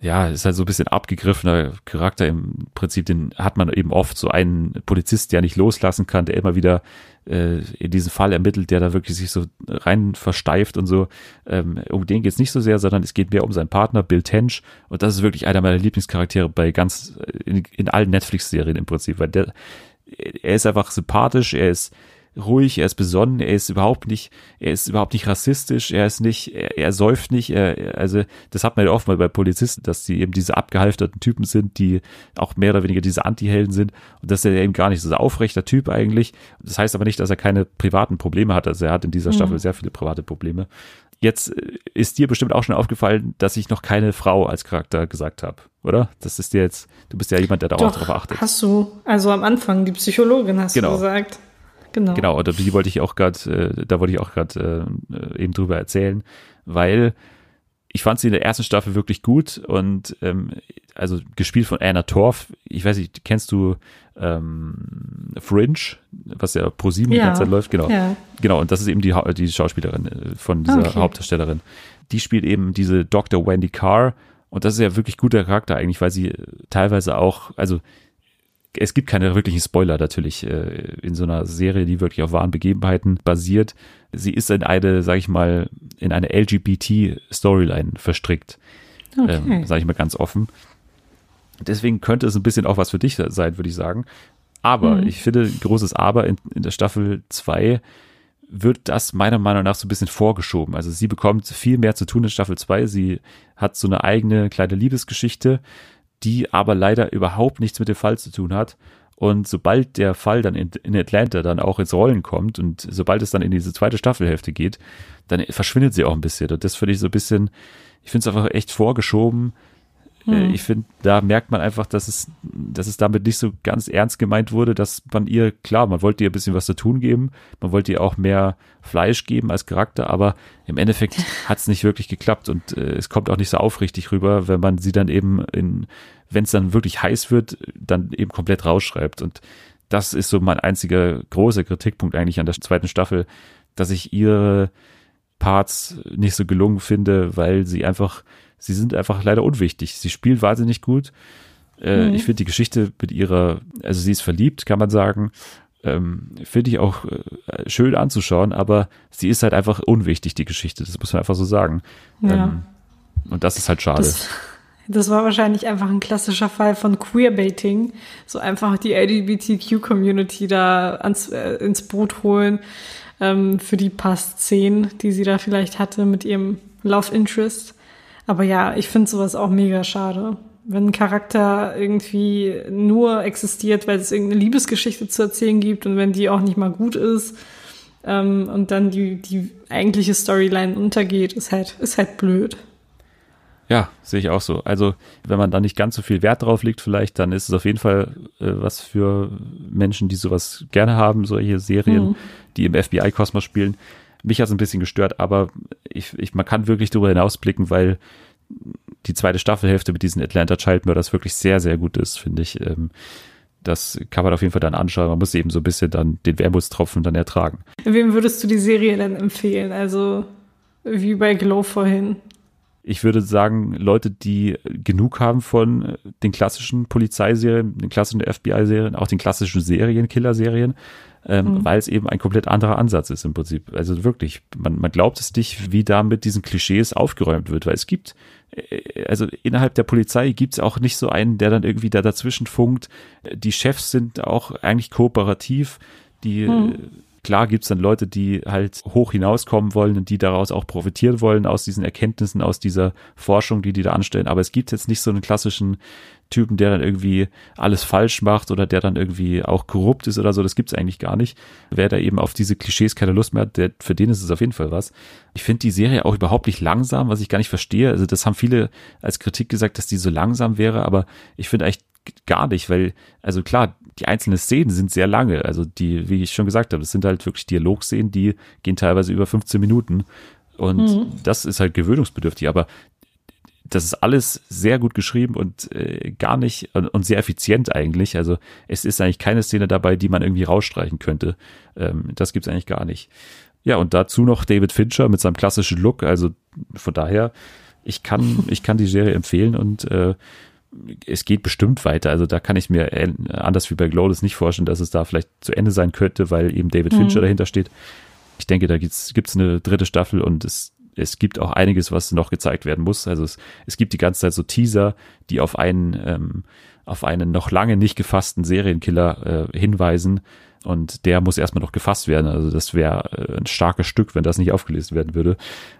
ja, ist halt so ein bisschen abgegriffener Charakter im Prinzip, den hat man eben oft so einen Polizist, der nicht loslassen kann, der immer wieder äh, in diesen Fall ermittelt, der da wirklich sich so rein versteift und so. Ähm, um den geht's nicht so sehr, sondern es geht mehr um seinen Partner, Bill Tench. Und das ist wirklich einer meiner Lieblingscharaktere bei ganz, in, in allen Netflix-Serien im Prinzip, weil der, er ist einfach sympathisch, er ist ruhig, er ist besonnen, er ist überhaupt nicht, er ist überhaupt nicht rassistisch, er ist nicht, er, er säuft nicht, er, also das hat man ja oft mal bei Polizisten, dass sie eben diese abgehalfterten Typen sind, die auch mehr oder weniger diese Anti-Helden sind und dass er eben gar nicht so ein aufrechter Typ eigentlich. Das heißt aber nicht, dass er keine privaten Probleme hat, also er hat in dieser Staffel sehr viele private Probleme. Jetzt äh, ist dir bestimmt auch schon aufgefallen, dass ich noch keine Frau als Charakter gesagt habe, oder? Das ist dir jetzt, du bist ja jemand, der da auch drauf achtet. hast du. Also am Anfang, die Psychologin hast Genau. du gesagt. Genau. Genau, oder die wollte ich auch gerade, äh, da wollte ich auch gerade äh, eben drüber erzählen, weil ich fand sie in der ersten Staffel wirklich gut und ähm, also gespielt von Anna Torf. Ich weiß nicht, kennst du ähm, Fringe, was ja pro sieben die Ja. ganze Zeit läuft? Genau. Ja. Genau, und das ist eben die, die Schauspielerin äh, von dieser Okay. Hauptdarstellerin. Die spielt eben diese Dr. Wendy Carr und das ist ja wirklich guter Charakter eigentlich, weil sie äh, teilweise auch, also es gibt keine wirklichen Spoiler natürlich äh, in so einer Serie, die wirklich auf wahren Begebenheiten basiert. Sie ist in eine, sag ich mal, in eine LGBT-Storyline verstrickt, Okay. ähm, sage ich mal ganz offen. Deswegen könnte es ein bisschen auch was für dich sein, würde ich sagen. Aber Mhm. ich finde, ein großes Aber in, in der Staffel 2 wird das meiner Meinung nach so ein bisschen vorgeschoben. Also sie bekommt viel mehr zu tun in Staffel 2. Sie hat so eine eigene kleine Liebesgeschichte, die aber leider überhaupt nichts mit dem Fall zu tun hat. Und sobald der Fall dann in, in Atlanta dann auch ins Rollen kommt und sobald es dann in diese zweite Staffelhälfte geht, dann verschwindet sie auch ein bisschen. Und das finde ich so ein bisschen, ich finde es einfach echt vorgeschoben. Äh, Ich finde, da merkt man einfach, dass es, dass es damit nicht so ganz ernst gemeint wurde, dass man ihr, klar, man wollte ihr ein bisschen was zu tun geben, man wollte ihr auch mehr Fleisch geben als Charakter, aber im Endeffekt hat es nicht wirklich geklappt und äh, es kommt auch nicht so aufrichtig rüber, wenn man sie dann eben in, wenn es dann wirklich heiß wird, dann eben komplett rausschreibt. Und das ist so mein einziger großer Kritikpunkt eigentlich an der zweiten Staffel, dass ich ihre Parts nicht so gelungen finde, weil sie einfach, sie sind einfach leider unwichtig. Sie spielt wahnsinnig gut. Äh, Ich finde die Geschichte mit ihrer, also sie ist verliebt, kann man sagen. Ähm, finde ich auch äh, schön anzuschauen, aber sie ist halt einfach unwichtig, die Geschichte. Das muss man einfach so sagen. Ja. Ähm, und das ist halt schade. Das, das war wahrscheinlich einfach ein klassischer Fall von Queerbaiting. So einfach die LGBTQ-Community da ans, äh, ins Boot holen ähm, für die paar Szenen, die sie da vielleicht hatte mit ihrem Love Interest. Aber ja, ich finde sowas auch mega schade. Wenn ein Charakter irgendwie nur existiert, weil es irgendeine Liebesgeschichte zu erzählen gibt und wenn die auch nicht mal gut ist ähm, und dann die, die eigentliche Storyline untergeht, ist halt, ist halt blöd. Ja, sehe ich auch so. Also, wenn man da nicht ganz so viel Wert drauf legt, vielleicht, dann ist es auf jeden Fall äh, was für Menschen, die sowas gerne haben, solche Serien, Mhm. die im FBI-Kosmos spielen. Mich hat es ein bisschen gestört, aber ich, ich, man kann wirklich darüber hinausblicken, weil die zweite Staffelhälfte mit diesen Atlanta Child Murders wirklich sehr, sehr gut ist, finde ich. Ähm, das kann man auf jeden Fall dann anschauen. Man muss eben so ein bisschen dann den Wermutstropfen dann ertragen. Wem würdest du die Serie denn empfehlen? Also wie bei Glow vorhin. ich würde sagen, Leute, die genug haben von den klassischen Polizeiserien, den klassischen FBI-Serien, auch den klassischen Serienkiller-Serien, ähm, weil es eben ein komplett anderer Ansatz ist im Prinzip. Also wirklich, man, man glaubt es nicht, wie da mit diesen Klischees aufgeräumt wird, weil es gibt, äh, also innerhalb der Polizei gibt es auch nicht so einen, der dann irgendwie da dazwischen funkt. Die Chefs sind auch eigentlich kooperativ, die äh, Klar gibt's dann Leute, die halt hoch hinauskommen wollen und die daraus auch profitieren wollen aus diesen Erkenntnissen, aus dieser Forschung, die die da anstellen. Aber es gibt jetzt nicht so einen klassischen Typen, der dann irgendwie alles falsch macht oder der dann irgendwie auch korrupt ist oder so. Das gibt's eigentlich gar nicht. Wer da eben auf diese Klischees keine Lust mehr hat, der, für den ist es auf jeden Fall was. Ich finde die Serie auch überhaupt nicht langsam, was ich gar nicht verstehe. Also das haben viele als Kritik gesagt, dass die so langsam wäre, aber ich finde eigentlich gar nicht, weil, also klar, die einzelnen Szenen sind sehr lange. Also die, wie ich schon gesagt habe, das sind halt wirklich Dialogszenen, die gehen teilweise über 15 Minuten. Und das ist halt gewöhnungsbedürftig. Aber das ist alles sehr gut geschrieben und äh, gar nicht und, und sehr effizient eigentlich. Also es ist eigentlich keine Szene dabei, die man irgendwie rausstreichen könnte. Ähm, das gibt's eigentlich gar nicht. Ja, und dazu noch David Fincher mit seinem klassischen Look. Also von daher, ich kann, ich kann die Serie empfehlen und äh, es geht bestimmt weiter. Also da kann ich mir äh, anders wie bei Glowless nicht vorstellen, dass es da vielleicht zu Ende sein könnte, weil eben David Fincher dahinter steht. Ich denke, da gibt's gibt's eine dritte Staffel und es, es gibt auch einiges, was noch gezeigt werden muss. Also es, es gibt die ganze Zeit so Teaser, die auf einen, ähm, auf einen noch lange nicht gefassten Serienkiller äh, hinweisen. Und der muss erstmal noch gefasst werden. Also das wäre äh, ein starkes Stück, wenn das nicht aufgelesen werden würde.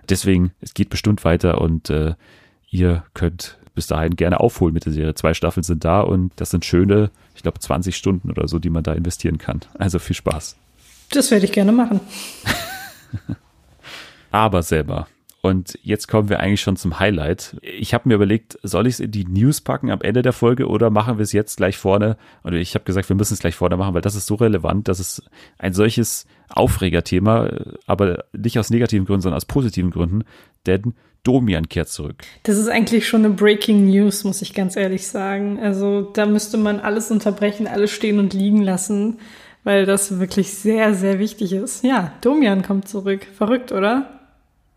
Deswegen, es geht bestimmt weiter und äh, ihr könnt bis dahin gerne aufholen mit der Serie. Zwei Staffeln sind da und das sind schöne, ich glaube, 20 Stunden oder so, die man da investieren kann. Also viel Spaß. Das werde ich gerne machen. Aber selber. Und jetzt kommen wir eigentlich schon zum Highlight. Ich habe mir überlegt, soll ich es in die News packen am Ende der Folge oder machen wir es jetzt gleich vorne? Und ich habe gesagt, wir müssen es gleich vorne machen, weil das ist so relevant, dass es ein solches Aufregerthema, aber nicht aus negativen Gründen, sondern aus positiven Gründen, denn Domian kehrt zurück. Das ist eigentlich schon eine Breaking News, muss ich ganz ehrlich sagen. Also da müsste man alles unterbrechen, alles stehen und liegen lassen, weil das wirklich sehr, sehr wichtig ist. Ja, Domian kommt zurück. Verrückt, oder?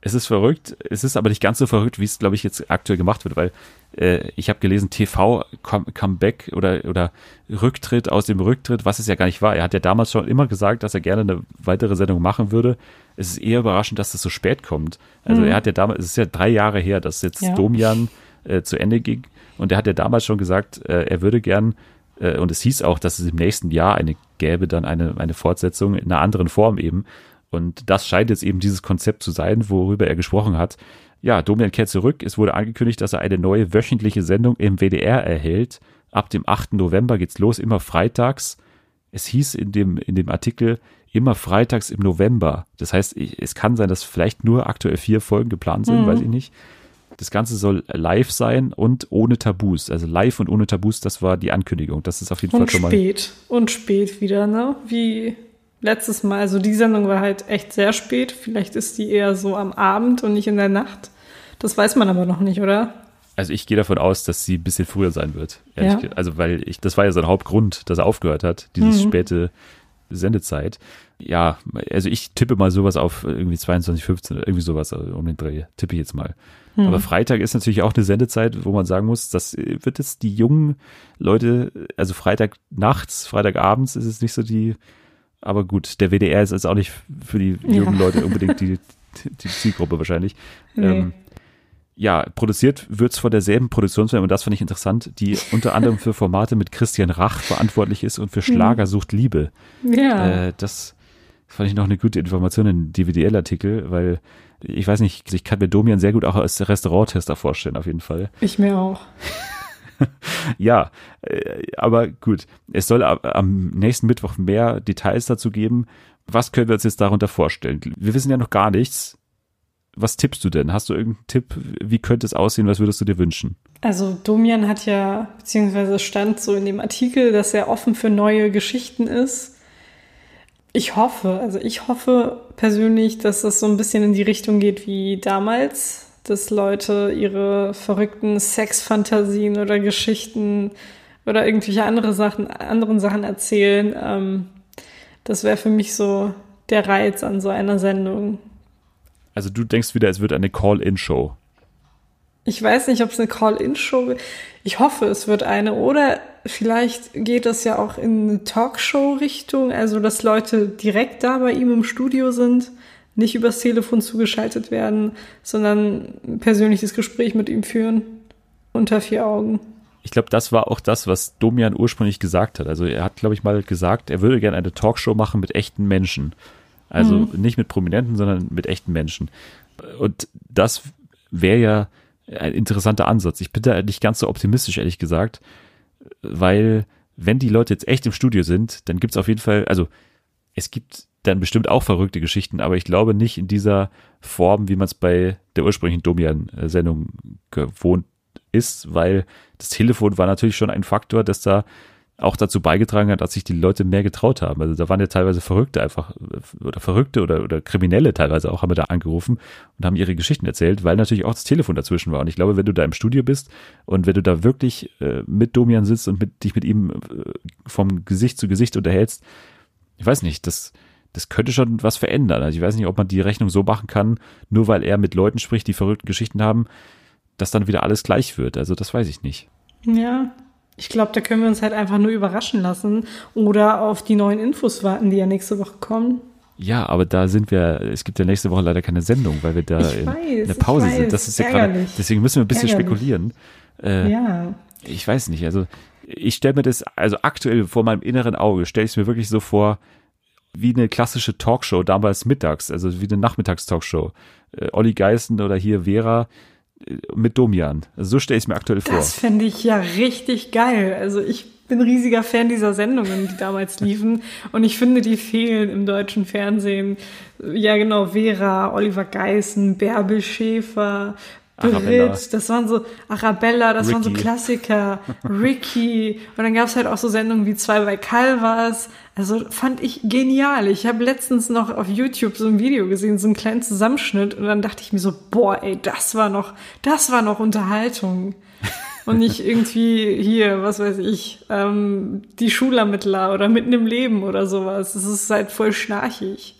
Es ist verrückt, es ist aber nicht ganz so verrückt, wie es, glaube ich, jetzt aktuell gemacht wird, weil äh, ich habe gelesen, TV Comeback oder, oder Rücktritt aus dem Rücktritt, was es ja gar nicht war. Er hat ja damals schon immer gesagt, dass er gerne eine weitere Sendung machen würde. Es ist eher überraschend, dass das so spät kommt. Also Mhm. er hat ja damals, es ist ja drei Jahre her, dass jetzt Ja. Domian äh, zu Ende ging und er hat ja damals schon gesagt, äh, er würde gern äh, und es hieß auch, dass es im nächsten Jahr eine gäbe, dann eine, eine Fortsetzung in einer anderen Form eben. Und das scheint jetzt eben dieses Konzept zu sein, worüber er gesprochen hat. Ja, Domian kehrt zurück. Es wurde angekündigt, dass er eine neue wöchentliche Sendung im WDR erhält. Ab dem 8. November geht's los, immer freitags. Es hieß in dem, in dem Artikel immer freitags im November. Das heißt, es kann sein, dass vielleicht nur aktuell vier Folgen geplant sind, Mhm. weiß ich nicht. Das Ganze soll live sein und ohne Tabus. Also live und ohne Tabus, das war die Ankündigung. Das ist auf jeden Fall Und schon mal. spät. Und spät wieder, ne? Wie letztes Mal. Also die Sendung war halt echt sehr spät. Vielleicht ist die eher so am Abend und nicht in der Nacht. Das weiß man aber noch nicht, oder? Also ich gehe davon aus, dass sie ein bisschen früher sein wird. Ja. Also weil ich, das war ja sein Hauptgrund, dass er aufgehört hat, diese späte Sendezeit. Ja, also ich tippe mal sowas auf irgendwie 22, 15 oder irgendwie sowas um den Dreh. Tippe ich jetzt mal. Aber Freitag ist natürlich auch eine Sendezeit, wo man sagen muss, das wird jetzt die jungen Leute, also Freitag nachts, Freitagabends ist es nicht so die, aber gut, der WDR ist jetzt auch nicht für die jungen Ja. Leute unbedingt die, die Zielgruppe wahrscheinlich. Nee. Ähm, ja, produziert wird's von derselben Produktionsfirma, und das fand ich interessant, die unter anderem für Formate mit Christian Rach verantwortlich ist und für Schlager sucht Liebe. Ja. Äh, das fand ich noch eine gute Information in DVDL-Artikel, weil ich weiß nicht, ich kann mir Domian sehr gut auch als Restauranttester vorstellen, auf jeden Fall. ich mir auch. Ja, äh, aber gut. Es soll am nächsten Mittwoch mehr Details dazu geben. Was können wir uns jetzt darunter vorstellen? Wir wissen ja noch gar nichts. Was tippst du denn? Hast du irgendeinen Tipp? Wie könnte es aussehen? Was würdest du dir wünschen? Also Domian hat ja, beziehungsweise stand so in dem Artikel, dass er offen für neue Geschichten ist. Ich hoffe, also ich hoffe persönlich, dass das so ein bisschen in die Richtung geht wie damals, dass Leute ihre verrückten Sexfantasien oder Geschichten oder irgendwelche andere Sachen, anderen Sachen erzählen. Ähm, das wäre für mich so der Reiz an so einer Sendung. Also du denkst wieder, es wird eine Call-In-Show. Ich weiß nicht, ob es eine Call-In-Show wird. Ich hoffe, es wird eine. Oder vielleicht geht das ja auch in eine Talkshow-Richtung, also dass Leute direkt da bei ihm im Studio sind, nicht übers Telefon zugeschaltet werden, sondern ein persönliches Gespräch mit ihm führen. Unter vier Augen. Ich glaube, das war auch das, was Domian ursprünglich gesagt hat. Also er hat, glaube ich, mal gesagt, er würde gerne eine Talkshow machen mit echten Menschen. Also nicht mit Prominenten, sondern mit echten Menschen. Und das wäre ja ein interessanter Ansatz. Ich bin da nicht ganz so optimistisch, ehrlich gesagt, weil wenn die Leute jetzt echt im Studio sind, dann gibt's auf jeden Fall, also es gibt dann bestimmt auch verrückte Geschichten, aber ich glaube nicht in dieser Form, wie man es bei der ursprünglichen Domian-Sendung gewohnt ist, weil das Telefon war natürlich schon ein Faktor, dass da auch dazu beigetragen hat, dass sich die Leute mehr getraut haben. Also da waren ja teilweise Verrückte einfach oder Verrückte oder, oder Kriminelle teilweise auch haben wir da angerufen und haben ihre Geschichten erzählt, weil natürlich auch das Telefon dazwischen war. Und ich glaube, wenn du da im Studio bist und wenn du da wirklich äh, mit Domian sitzt und mit, dich mit ihm äh, vom Gesicht zu Gesicht unterhältst, ich weiß nicht, das, das könnte schon was verändern. Also ich weiß nicht, ob man die Rechnung so machen kann, nur weil er mit Leuten spricht, die verrückte Geschichten haben, dass dann wieder alles gleich wird. Also das weiß ich nicht. Ja, ich glaube, da können wir uns halt einfach nur überraschen lassen oder auf die neuen Infos warten, die ja nächste Woche kommen. Ja, aber da sind wir, es gibt ja nächste Woche leider keine Sendung, weil wir da weiß, in der ich Pause weiß, sind. Das ist ja gerade, deswegen müssen wir ein bisschen Ärgerlich. spekulieren. Äh, Ja. Ich weiß nicht, also ich stelle mir das, also aktuell vor meinem inneren Auge, stelle ich es mir wirklich so vor, wie eine klassische Talkshow damals mittags, also wie eine Nachmittagstalkshow. Äh, Olli Geißen oder hier Vera äh, mit Domian. Also so stelle ich es mir aktuell vor. Das fände ich ja richtig geil. Also ich bin riesiger Fan dieser Sendungen, die damals liefen. Und ich finde, die fehlen im deutschen Fernsehen. Ja, genau, Vera, Oliver Geißen, Bärbel Schäfer, Arabella. Brit, das waren so, Arabella, das waren so Ricky. Klassiker, Ricky. Und dann gab es halt auch so Sendungen wie Zwei bei Calvas. Also fand ich genial. Ich habe letztens noch auf YouTube so ein Video gesehen, so einen kleinen Zusammenschnitt. Und dann dachte ich mir so, boah, ey, das war noch, das war noch Unterhaltung. Und nicht irgendwie hier, was weiß ich, ähm, die Schulermittler oder mitten im Leben oder sowas. Das ist halt voll schnarchig.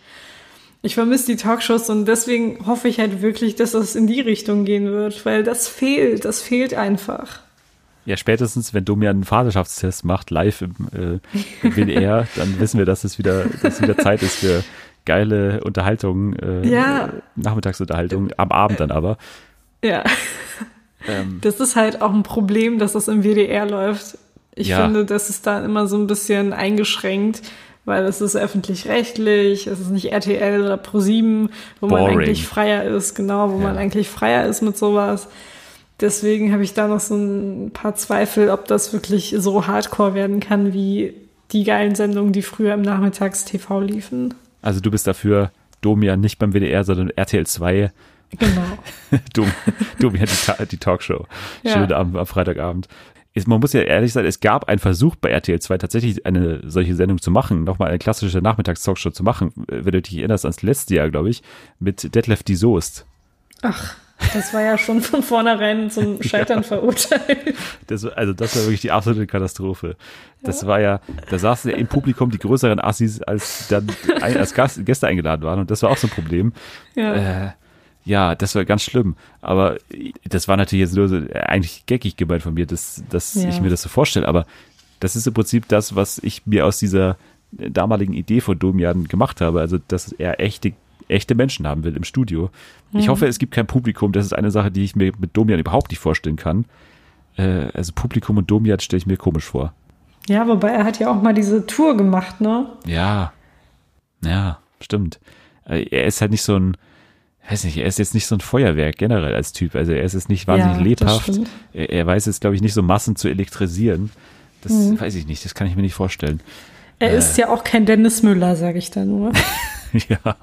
Ich vermisse die Talkshows und deswegen hoffe ich halt wirklich, dass das in die Richtung gehen wird, weil das fehlt, das fehlt einfach. Ja, spätestens, wenn Domian einen Vaterschaftstest macht, live im, äh, im WDR, dann wissen wir, dass es wieder, dass es wieder Zeit ist für geile Unterhaltung, äh, Ja. Nachmittagsunterhaltung, am Abend dann aber. Ja, Ähm, das ist halt auch ein Problem, dass das im WDR läuft. Ich Ja. finde, das ist da immer so ein bisschen eingeschränkt, weil es ist öffentlich-rechtlich, es ist nicht RTL oder ProSieben, wo man Boring. eigentlich freier ist, genau, wo man Ja. eigentlich freier ist mit sowas. Deswegen habe ich da noch so ein paar Zweifel, ob das wirklich so hardcore werden kann wie die geilen Sendungen, die früher im Nachmittags-TV liefen. also du bist dafür, Domian nicht beim WDR, sondern RTL 2, Genau. Dom, Domian die, die Talkshow. Ja. Schön am, am Freitagabend. Ist, man muss ja ehrlich sein, es gab einen Versuch bei RTL 2 tatsächlich eine solche Sendung zu machen, nochmal eine klassische Nachmittags-Talkshow zu machen, wenn du dich erinnerst ans letzte Jahr, glaube ich, mit Detlef die Soest. Ach, das war ja schon von vornherein zum Scheitern verurteilt. Das, also das war wirklich die absolute Katastrophe. Das war ja, da saßen ja im Publikum die größeren Assis, als dann als Gast, Gäste eingeladen waren. Und das war auch so ein Problem. Ja. Äh, ja, das war ganz schlimm. Aber das war natürlich jetzt nur so, eigentlich geckig gemeint von mir, dass, dass Ja. ich mir das so vorstelle. Aber das ist im Prinzip das, was ich mir aus dieser damaligen Idee von Domian gemacht habe. Also, dass er echte, echte Menschen haben will im Studio. Ich hoffe, es gibt kein Publikum. Das ist eine Sache, die ich mir mit Domian überhaupt nicht vorstellen kann. Äh, also Publikum und Domian stelle ich mir komisch vor. Ja, wobei er hat ja auch mal diese Tour gemacht, ne? Ja, ja, stimmt. Äh, Er ist halt nicht so ein, weiß nicht, er ist jetzt nicht so ein Feuerwerk generell als Typ. Also er ist jetzt nicht wahnsinnig Ja, lebhaft. Er, er weiß jetzt, glaube ich, nicht so Massen zu elektrisieren. Das Mhm. weiß ich nicht, das kann ich mir nicht vorstellen. Er Äh. ist ja auch kein Dennis Müller, sage ich da nur. ja.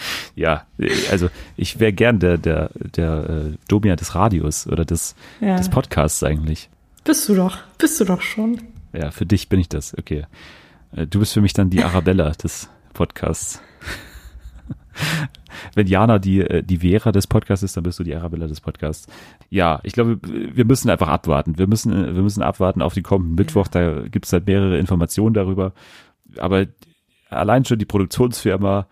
Ja, also ich wäre gern der, der, der äh, Domian des Radios oder des, Ja. des Podcasts eigentlich. Bist du doch, bist du doch schon. Ja, für dich bin ich das, okay. Äh, Du bist für mich dann die Arabella des Podcasts. Wenn Jana die, äh, die Vera des Podcasts ist, dann bist du die Arabella des Podcasts. Ja, ich glaube, wir müssen einfach abwarten. Wir müssen, äh, wir müssen abwarten auf die kommenden Mittwoch. Da gibt es halt mehrere Informationen darüber. Aber allein schon die Produktionsfirma,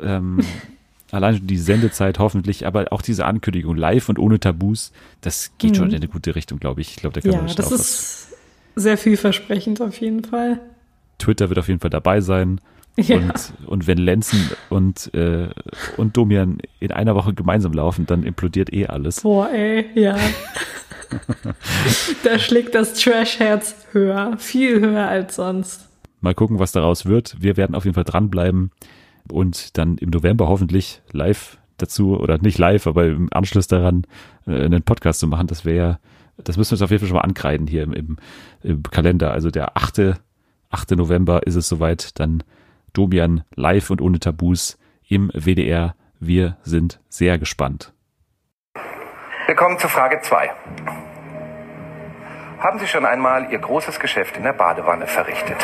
ähm, allein schon die Sendezeit hoffentlich, aber auch diese Ankündigung live und ohne Tabus, das geht schon in eine gute Richtung, glaube ich. Ich glaube, da Mhm. Ja, wir das auch was ist sehr vielversprechend auf jeden Fall. Twitter wird auf jeden Fall dabei sein. Ja. Und, und wenn Lenzen und, äh, und Domian in einer Woche gemeinsam laufen, dann implodiert eh alles. Boah, ey, ja. da schlägt das Trash-Herz höher, viel höher als sonst. Mal gucken, was daraus wird. Wir werden auf jeden Fall dranbleiben und dann im November hoffentlich live dazu, oder nicht live, aber im Anschluss daran äh, einen Podcast zu machen. Das wäre, das müssen wir uns auf jeden Fall schon mal ankreiden hier im, im, im Kalender. Also der 8. 8. November ist es soweit, dann Domian live und ohne Tabus im WDR. Wir sind sehr gespannt. Wir kommen zu Frage 2. Haben Sie schon einmal Ihr großes Geschäft in der Badewanne verrichtet?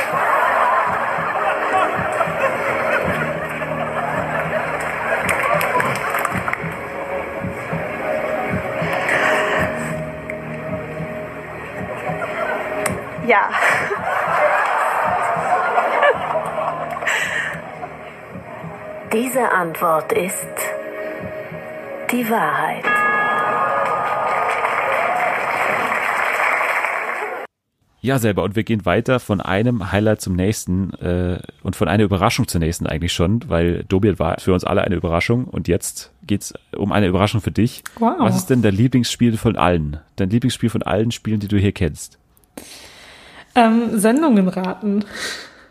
Ja. Diese Antwort ist die Wahrheit. Ja, selber. Und wir gehen weiter von einem Highlight zum nächsten äh, und von einer Überraschung zur nächsten eigentlich schon, weil Dobian war für uns alle eine Überraschung und jetzt geht's um eine Überraschung für dich. Wow. Was ist denn dein Lieblingsspiel von allen? Dein Lieblingsspiel von allen Spielen, die du hier kennst? Ähm, Sendungen raten.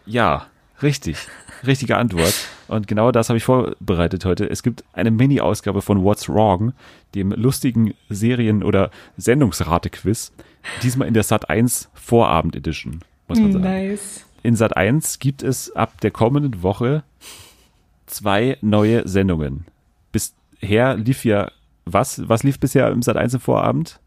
Ja, richtig. Richtige Antwort. Und genau das habe ich vorbereitet heute. Es gibt eine Mini-Ausgabe von What's Wrong, dem lustigen Serien- oder Sendungsrate-Quiz. Diesmal in der Sat 1 Vorabend Edition, muss man sagen. Nice. In Sat 1 gibt es ab der kommenden Woche zwei neue Sendungen. Bisher lief ja was? Was lief bisher im Sat 1 im Vorabend?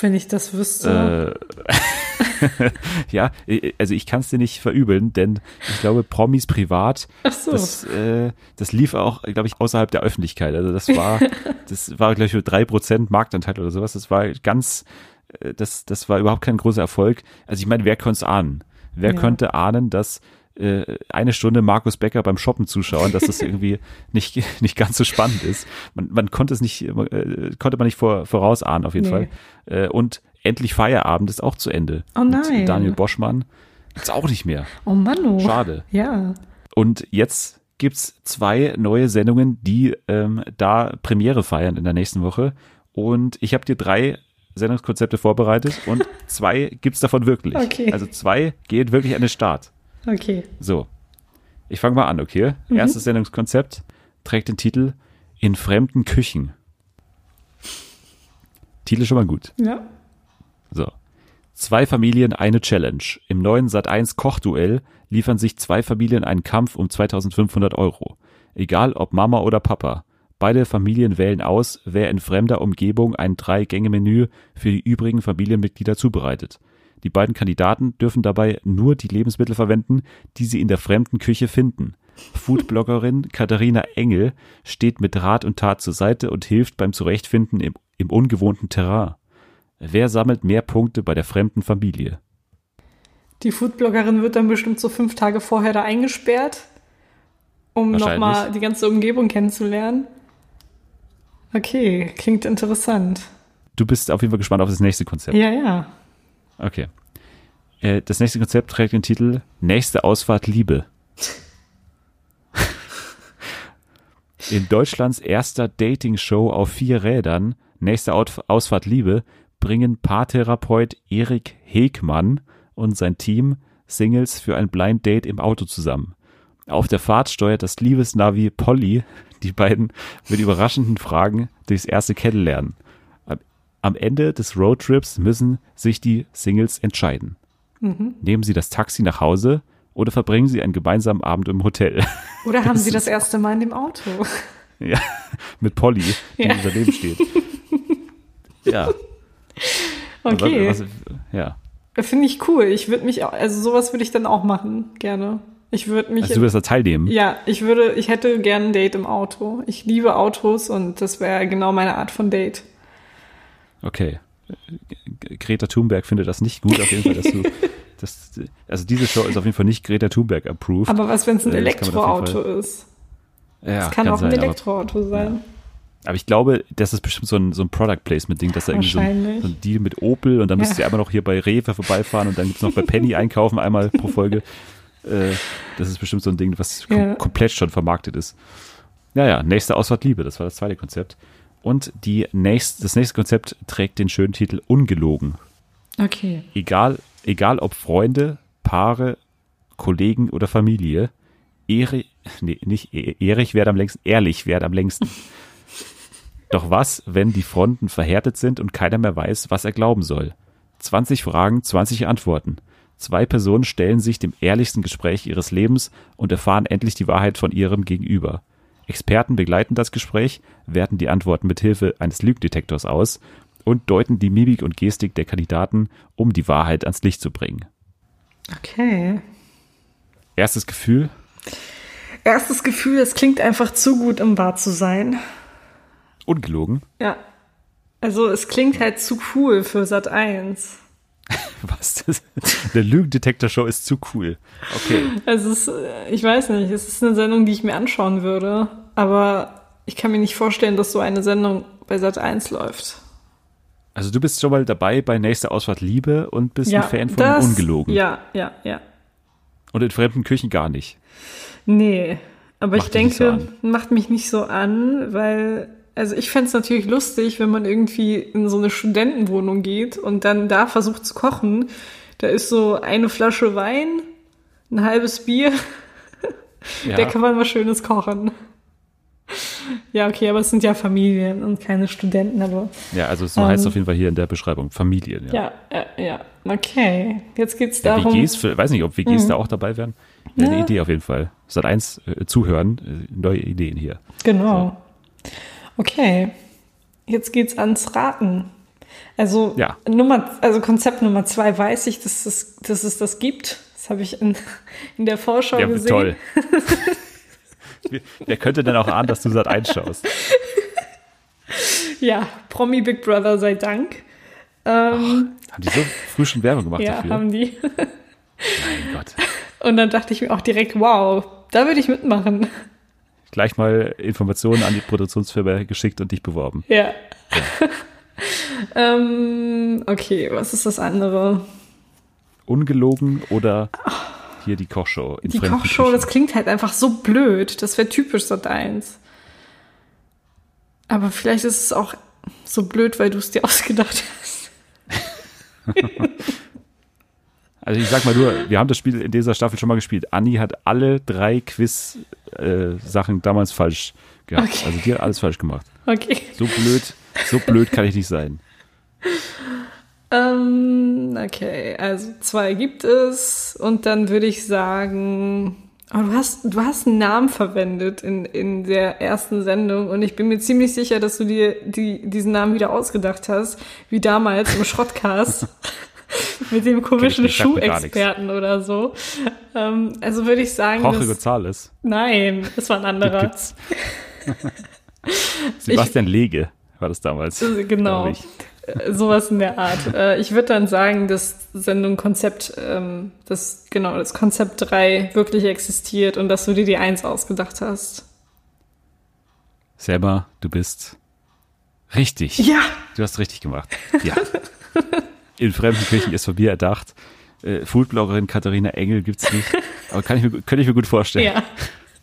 Wenn ich das wüsste. Äh, ja, also ich kann es dir nicht verübeln, denn ich glaube, Promis privat, so. das, äh, das lief auch, glaube ich, außerhalb der Öffentlichkeit. Also das war, das war, glaube ich, für drei Prozent Marktanteil oder sowas. Das war ganz, äh, das, das war überhaupt kein großer Erfolg. Also ich meine, wer könnte es ahnen? Wer Ja. könnte ahnen, dass äh, eine Stunde Markus Becker beim Shoppen zuschauen, dass das irgendwie nicht, nicht ganz so spannend ist. Man, man konnte es nicht, äh, konnte man nicht vor, vorausahnen auf jeden Nee. Fall. Und endlich Feierabend ist auch zu Ende. Oh Mit nein. Daniel Boschmann gibt's auch nicht mehr. oh Mann, oh. Schade. Ja. Und jetzt gibt's zwei neue Sendungen, die ähm, da Premiere feiern in der nächsten Woche. Und ich habe dir drei Sendungskonzepte vorbereitet und zwei gibt's davon wirklich. Okay. Also zwei gehen wirklich an den Start. Okay. So, ich fange mal an, okay? Erstes Sendungskonzept trägt den Titel In fremden Küchen. Titel schon mal gut. Ja. So. Zwei Familien, eine Challenge. Im neuen Sat1 Kochduell liefern sich zwei Familien einen Kampf um 2500 Euro. Egal ob Mama oder Papa. Beide Familien wählen aus, wer in fremder Umgebung ein Drei-Gänge-Menü für die übrigen Familienmitglieder zubereitet. Die beiden Kandidaten dürfen dabei nur die Lebensmittel verwenden, die sie in der fremden Küche finden. Foodbloggerin Katharina Engel steht mit Rat und Tat zur Seite und hilft beim Zurechtfinden im, im ungewohnten Terrain. Wer sammelt mehr Punkte bei der fremden Familie? Die Foodbloggerin wird dann bestimmt so fünf Tage vorher da eingesperrt, um nochmal die ganze Umgebung kennenzulernen. Okay, klingt interessant. Du bist auf jeden Fall gespannt auf das nächste Konzept. Ja, ja. Okay. Äh, Das nächste Konzept trägt den Titel Nächste Ausfahrt Liebe. In Deutschlands erster Dating-Show auf vier Rädern, Nächste Ausfahrt Liebe, bringen Paartherapeut Erik Hegmann und sein Team Singles für ein Blind Date im Auto zusammen. Auf der Fahrt steuert das Liebesnavi Polly die beiden mit überraschenden Fragen durchs erste Kennenlernen. Am- Am Ende des Roadtrips müssen sich die Singles entscheiden. Nehmen sie das Taxi nach Hause oder verbringen sie einen gemeinsamen Abend im Hotel? Oder haben Das sie das erste Mal in dem Auto? ja, mit Polly, die Ja. in unser Leben steht. Ja. Okay, Was, was, ja. finde ich cool. Ich würde mich, auch, also sowas würde ich dann auch machen, gerne. Ich würde mich, Also du wirst da teilnehmen. ja, ich würde, ich hätte gern ein Date im Auto. Ich liebe Autos und das wäre genau meine Art von Date. Okay. Greta Thunberg findet das nicht gut, auf jeden Fall, dass du. Das, also diese Show ist auf jeden Fall nicht Greta Thunberg approved. Aber was, wenn es ein Äh, das kann Elektroauto ist? ja, Es kann, auch ein sein, aber- Elektroauto sein. Aber ich glaube, das ist bestimmt so ein, so ein Product Placement Ding, dass da irgendwie so ein, so ein Deal mit Opel und dann Ja. müsst ihr einmal noch hier bei Rewe vorbeifahren und dann gibt's noch bei Penny einkaufen, einmal pro Folge. Äh, das ist bestimmt so ein Ding, was kom Ja. komplett schon vermarktet ist. Naja, nächste Ausfahrt Liebe, das war das zweite Konzept. Und die nächst, das nächste Konzept trägt den schönen Titel Ungelogen. Okay. Egal, egal ob Freunde, Paare, Kollegen oder Familie, Erich, nee, nicht E- Erich währt am längsten, ehrlich währt am längsten. Doch was, wenn die Fronten verhärtet sind und keiner mehr weiß, was er glauben soll? 20 Fragen, 20 Antworten. Zwei Personen stellen sich dem ehrlichsten Gespräch ihres Lebens und erfahren endlich die Wahrheit von ihrem Gegenüber. Experten begleiten das Gespräch, werten die Antworten mit Hilfe eines Lügendetektors aus und deuten die Mimik und Gestik der Kandidaten, um die Wahrheit ans Licht zu bringen. Okay. Erstes Gefühl, Erstes Gefühl, es klingt einfach zu gut, um wahr zu sein. Ungelogen. Ja. Also es klingt halt zu cool für Sat 1. Was? Das, der Lügendetektor-Show ist zu cool. Okay. Also es ist, äh, ich weiß nicht, es ist eine Sendung, die ich mir anschauen würde, aber ich kann mir nicht vorstellen, dass so eine Sendung bei Sat 1 läuft. Also du bist schon mal dabei bei Nächste Ausfahrt Liebe und bist ein Fan von das- Ungelogen. Ja, ja, ja. Und in fremden Küchen gar nicht. Nee, aber Macht ich nicht so denke, macht mich nicht so an, weil, also ich fänd's natürlich lustig, wenn man irgendwie in so eine Studentenwohnung geht und dann da versucht zu kochen. Da ist so eine Flasche Wein, ein halbes Bier, Ja. da kann man was Schönes kochen. Ja, okay, aber es sind ja Familien und keine Studenten, aber Ja, also so heißt es auf jeden Fall hier in der Beschreibung. Familien, ja. ja, ja, ja. Okay, jetzt geht's Ja, darum. WGs, für, weiß nicht, ob WGs da auch dabei wären. Ja, Eine Idee auf jeden Fall. Sat 1 äh, zuhören, äh, neue Ideen hier. Genau. Okay. Jetzt geht's ans Raten. Also Ja. Nummer, also Konzept Nummer zwei weiß ich, dass es, dass es das gibt. Das habe ich in, in der Vorschau Ja, gesehen. toll. Wer- könnte denn auch ahnen, dass du Sat 1 schaust? Ja, Promi Big Brother sei Dank. Ähm, Haben die so früh schon Werbung gemacht ja, dafür? haben die. mein Gott. Und dann dachte ich mir auch direkt, wow, da würde ich mitmachen. Gleich mal Informationen an die Produktionsfirma geschickt und dich beworben. Ja. ähm, okay, was ist das andere? Ungelogen oder hier die Kochshow Die Kochshow, Küchen. das klingt halt einfach so blöd. Das wäre typisch Sat 1. Aber vielleicht ist es auch so blöd, weil du es dir ausgedacht hast. Also ich sag mal nur, wir haben das Spiel in dieser Staffel schon mal gespielt. Anni hat alle drei Quiz-Sachen damals falsch gehabt. Okay. Also die hat alles falsch gemacht. Okay. So blöd, so blöd kann ich nicht sein. Ähm, okay, also zwei gibt es. Und dann würde ich sagen. Oh, du hast, du hast einen Namen verwendet in, in der ersten Sendung und ich bin mir ziemlich sicher, dass du dir die, diesen Namen wieder ausgedacht hast, wie damals im Schrottcast mit dem komischen. Schuhexperten oder so. Ähm, also würde ich sagen, Jorge dass, González. nein, das war ein anderer. Sebastian Lege war das damals. Äh, Genau. ich. Äh, Sowas in der Art. Äh, Ich würde dann sagen, dass Sendung Konzept, ähm, das, genau, das Konzept 3 wirklich existiert und dass du dir die 1 ausgedacht hast. Selma, du bist richtig. Ja! Du hast richtig gemacht. Ja. In fremden Küchen ist von mir erdacht. Äh, Foodbloggerin Katharina Engel gibt's nicht. Aber kann ich mir, könnte ich mir gut vorstellen. Ja.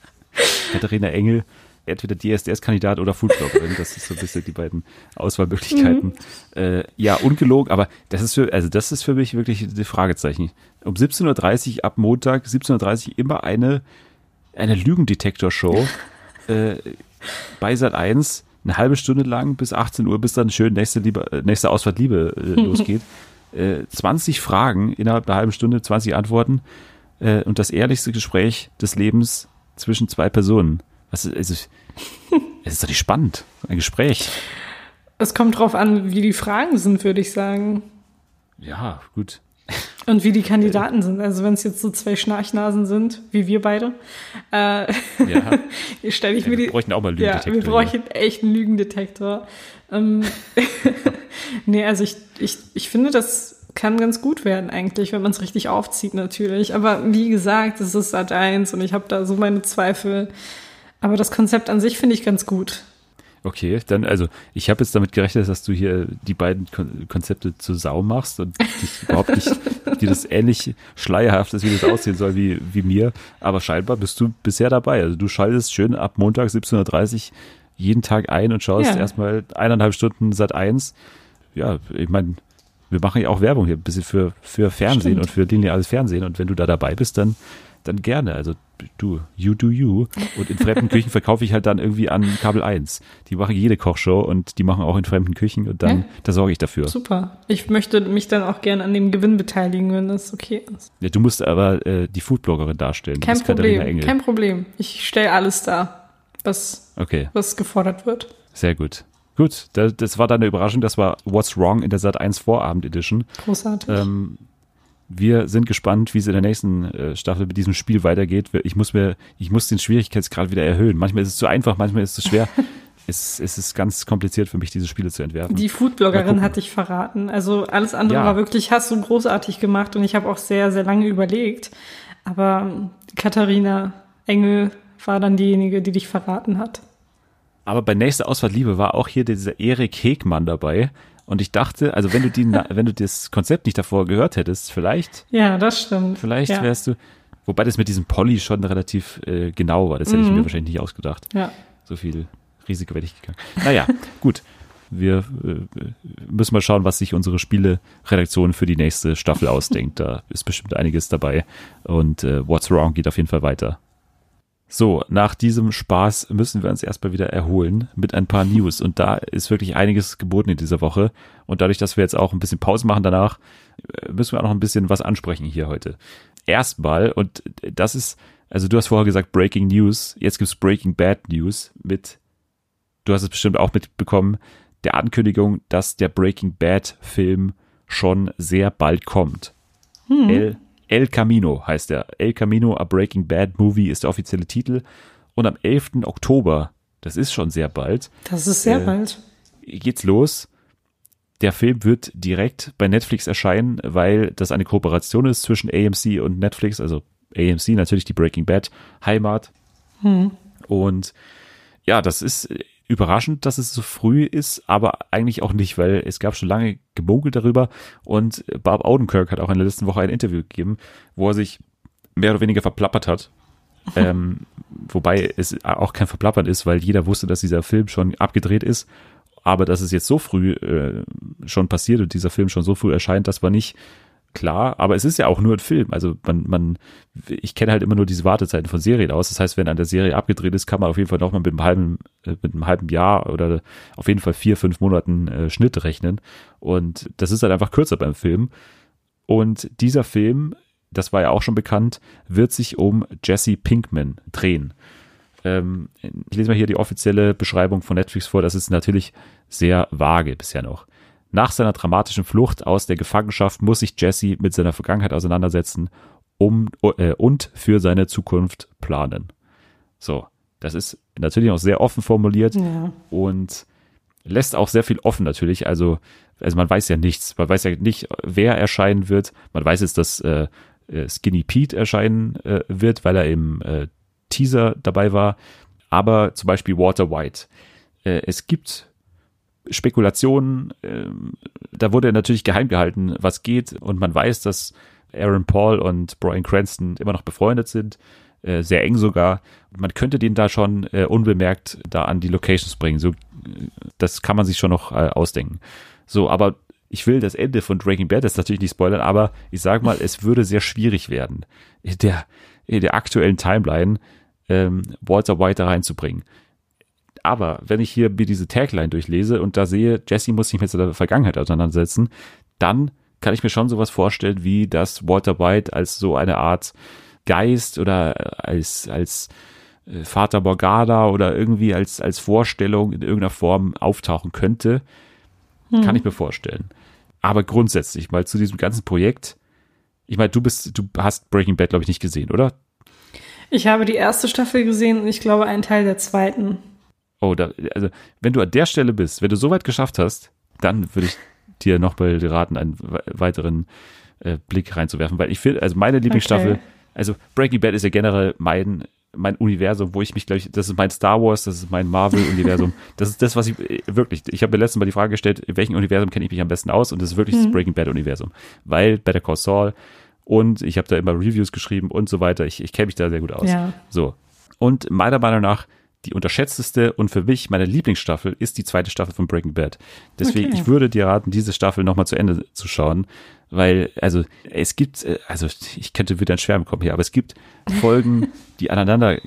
Katharina Engel, entweder DSDS-Kandidat oder Foodbloggerin. Das ist so ein bisschen die beiden Auswahlmöglichkeiten. Äh, ja, ungelogen, aber das ist für, also das ist für mich wirklich ein Fragezeichen. Um 17.30 Uhr ab Montag, 17.30 Uhr immer eine, eine Lügendetektor-Show äh, bei Sat 1 eine halbe Stunde lang bis 18 Uhr, bis dann schön nächste, Liebe, äh, nächste Ausfahrt Liebe äh, losgeht. Äh, 20 Fragen innerhalb einer halben Stunde, 20 Antworten äh, und das ehrlichste Gespräch des Lebens zwischen zwei Personen. Was ist, es, es ist doch nicht spannend. Ein Gespräch. Es kommt drauf an, wie die Fragen sind, würde ich sagen. Ja, gut. Und wie die Kandidaten sind. Also wenn es jetzt so zwei Schnarchnasen sind, wie wir beide, äh, Ja, stelle ich Ja, mir wir die. bräuchten auch mal einen Ja, Lügendetektor wir bräuchten echt einen Lügendetektor. Ähm, nee, also ich, ich, ich finde, das kann ganz gut werden eigentlich, wenn man es richtig aufzieht natürlich. Aber wie gesagt, es ist Sat 1 und ich habe da so meine Zweifel. Aber das Konzept an sich finde ich ganz gut. Okay. Dann, also, ich habe jetzt damit gerechnet, dass du hier die beiden Kon Konzepte zur Sau machst und dich überhaupt nicht, dir das ähnlich schleierhaft ist, wie das aussehen soll, wie, wie mir. Aber scheinbar bist du bisher dabei. Also, du schaltest schön ab Montag 17.30 Uhr jeden Tag ein und schaust Ja. erstmal eineinhalb Stunden Sat 1. Ja, ich meine, wir machen ja auch Werbung hier ein bisschen für, für Fernsehen Stimmt. und für lineares Fernsehen. Und wenn du da dabei bist, dann, dann gerne. Also du, you do you. Und in fremden Küchen verkaufe ich halt dann irgendwie an Kabel 1. Die machen jede Kochshow und die machen auch in fremden Küchen und dann, Ja. da sorge ich dafür. Super. Ich möchte mich dann auch gerne an dem Gewinn beteiligen, wenn das okay ist. Ja, du musst aber äh, die Foodbloggerin darstellen. Kein Problem. Engel. Kein Problem. Ich stelle alles dar, was, okay, was gefordert wird. sehr gut. Gut, da- das war dann eine Überraschung. Das war What's Wrong in der Sat 1 Vorabend Edition. Großartig. Ähm, wir sind gespannt, wie es in der nächsten äh, Staffel mit diesem Spiel weitergeht. Ich muss mir, ich muss den Schwierigkeitsgrad wieder erhöhen. Manchmal ist es zu einfach, manchmal ist es zu schwer. es, es ist ganz kompliziert für mich, diese Spiele zu entwerfen. Die Foodbloggerin hat dich verraten. Also alles andere Ja. war wirklich, hast du großartig gemacht und ich habe auch sehr, sehr lange überlegt. Aber ähm, Katharina Engel war dann diejenige, die dich verraten hat. Aber bei nächster Ausfahrt Liebe war auch hier dieser Erik Hegmann dabei. Und ich dachte, also wenn du die, wenn du das Konzept nicht davor gehört hättest, vielleicht, Ja, das stimmt. vielleicht ja. wärst du, wobei das mit diesem Polly schon relativ äh, genau war. Das hätte ich Mhm. mir wahrscheinlich nicht ausgedacht. Ja. So viel Risiko werde ich gegangen. Naja, gut. Wir äh, müssen mal schauen, was sich unsere Spiele-Redaktion für die nächste Staffel ausdenkt. Da ist bestimmt einiges dabei. Und äh, What's Wrong geht auf jeden Fall weiter. So, nach diesem Spaß müssen wir uns erstmal wieder erholen mit ein paar News. Und da ist wirklich einiges geboten in dieser Woche. Und dadurch, dass wir jetzt auch ein bisschen Pause machen danach, äh, müssen wir auch noch ein bisschen was ansprechen hier heute. Erstmal, und das ist, also du hast vorher gesagt Breaking News, jetzt gibt's Breaking Bad News mit, du hast es bestimmt auch mitbekommen, der Ankündigung, dass der Breaking Bad Film schon sehr bald kommt. El, El Camino heißt er. El Camino, a Breaking Bad Movie ist der offizielle Titel. Und am 11. Oktober, das ist schon sehr bald, Das ist sehr Äh, bald. geht's los. Der Film wird direkt bei Netflix erscheinen, weil das eine Kooperation ist zwischen AMC und Netflix, also AMC natürlich die Breaking Bad Heimat. Und ja, das ist überraschend, dass es so früh ist, aber eigentlich auch nicht, weil es gab schon lange gemunkelt darüber und Bob Odenkirk hat auch in der letzten Woche ein Interview gegeben, wo er sich mehr oder weniger verplappert hat. ähm, wobei es auch kein Verplappern ist, weil jeder wusste, dass dieser Film schon abgedreht ist. Aber dass es jetzt so früh äh, schon passiert und dieser Film schon so früh erscheint, das war nicht klar. Aber es ist ja auch nur ein Film. Also man, man, ich kenne halt immer nur diese Wartezeiten von Serien aus. Das heißt, wenn an der Serie abgedreht ist, kann man auf jeden Fall noch mal mit einem halben, äh, mit einem halben Jahr oder auf jeden Fall vier, fünf Monaten äh, Schnitt rechnen. Und das ist halt einfach kürzer beim Film. Und dieser Film, das war ja auch schon bekannt, wird sich um Jesse Pinkman drehen. Ähm, ich lese mal hier die offizielle Beschreibung von Netflix vor. Das ist natürlich sehr vage bisher noch. Nach seiner dramatischen Flucht aus der Gefangenschaft muss sich Jesse mit seiner Vergangenheit auseinandersetzen um, äh, und für seine Zukunft planen. So, das ist natürlich auch sehr offen formuliert Ja. und lässt auch sehr viel offen natürlich. Also, also man weiß ja nichts. Man weiß ja nicht, wer erscheinen wird. Man weiß jetzt, dass äh, äh, Skinny Pete erscheinen äh, wird, weil er im äh, Teaser dabei war. Aber zum Beispiel Walter White. Äh, es gibt Spekulationen, ähm, da wurde natürlich geheim gehalten, was geht. Und man weiß, dass Aaron Paul und Brian Cranston immer noch befreundet sind, äh, sehr eng sogar. Man könnte den da schon äh, unbemerkt da an die Locations bringen. So, äh, das kann man sich schon noch äh, ausdenken. So, aber ich will das Ende von Breaking Bad jetzt natürlich nicht spoilern, aber ich sag mal, es würde sehr schwierig werden, in der, in der aktuellen Timeline ähm, Walter White da reinzubringen. Aber wenn ich hier mir diese Tagline durchlese und da sehe, Jesse muss sich mit seiner Vergangenheit auseinandersetzen, dann kann ich mir schon sowas vorstellen, wie dass Walter White als so eine Art Geist oder als, als äh, Vater Morgana oder irgendwie als, als Vorstellung in irgendeiner Form auftauchen könnte. Kann ich mir vorstellen. Aber grundsätzlich mal zu diesem ganzen Projekt. Ich meine, du bist, du hast Breaking Bad, glaube ich, nicht gesehen, oder? Ich habe die erste Staffel gesehen und ich glaube einen Teil der zweiten. Oh, da, also wenn du an der Stelle bist, wenn du so weit geschafft hast, dann würde ich dir noch mal raten, einen we- weiteren äh, Blick reinzuwerfen, weil ich finde, also meine Lieblingsstaffel, Okay. also Breaking Bad ist ja generell mein mein Universum, wo ich mich, glaube ich, das ist mein Star Wars, das ist mein Marvel-Universum. Das ist das, was ich äh, wirklich, ich habe mir letztens mal die Frage gestellt, in welchem Universum kenne ich mich am besten aus? Und das ist wirklich das Breaking Bad-Universum. Weil Better Call Saul und ich habe da immer Reviews geschrieben und so weiter. Ich, ich kenne mich da sehr gut aus. Ja. So. Und meiner Meinung nach die unterschätzteste und für mich meine Lieblingsstaffel ist die zweite Staffel von Breaking Bad. Deswegen, Okay. ich würde dir raten, diese Staffel nochmal zu Ende zu schauen, weil, also, es gibt, äh, also, ich könnte wieder ein Schwärmen kommen hier, aber es gibt Folgen, die aneinander,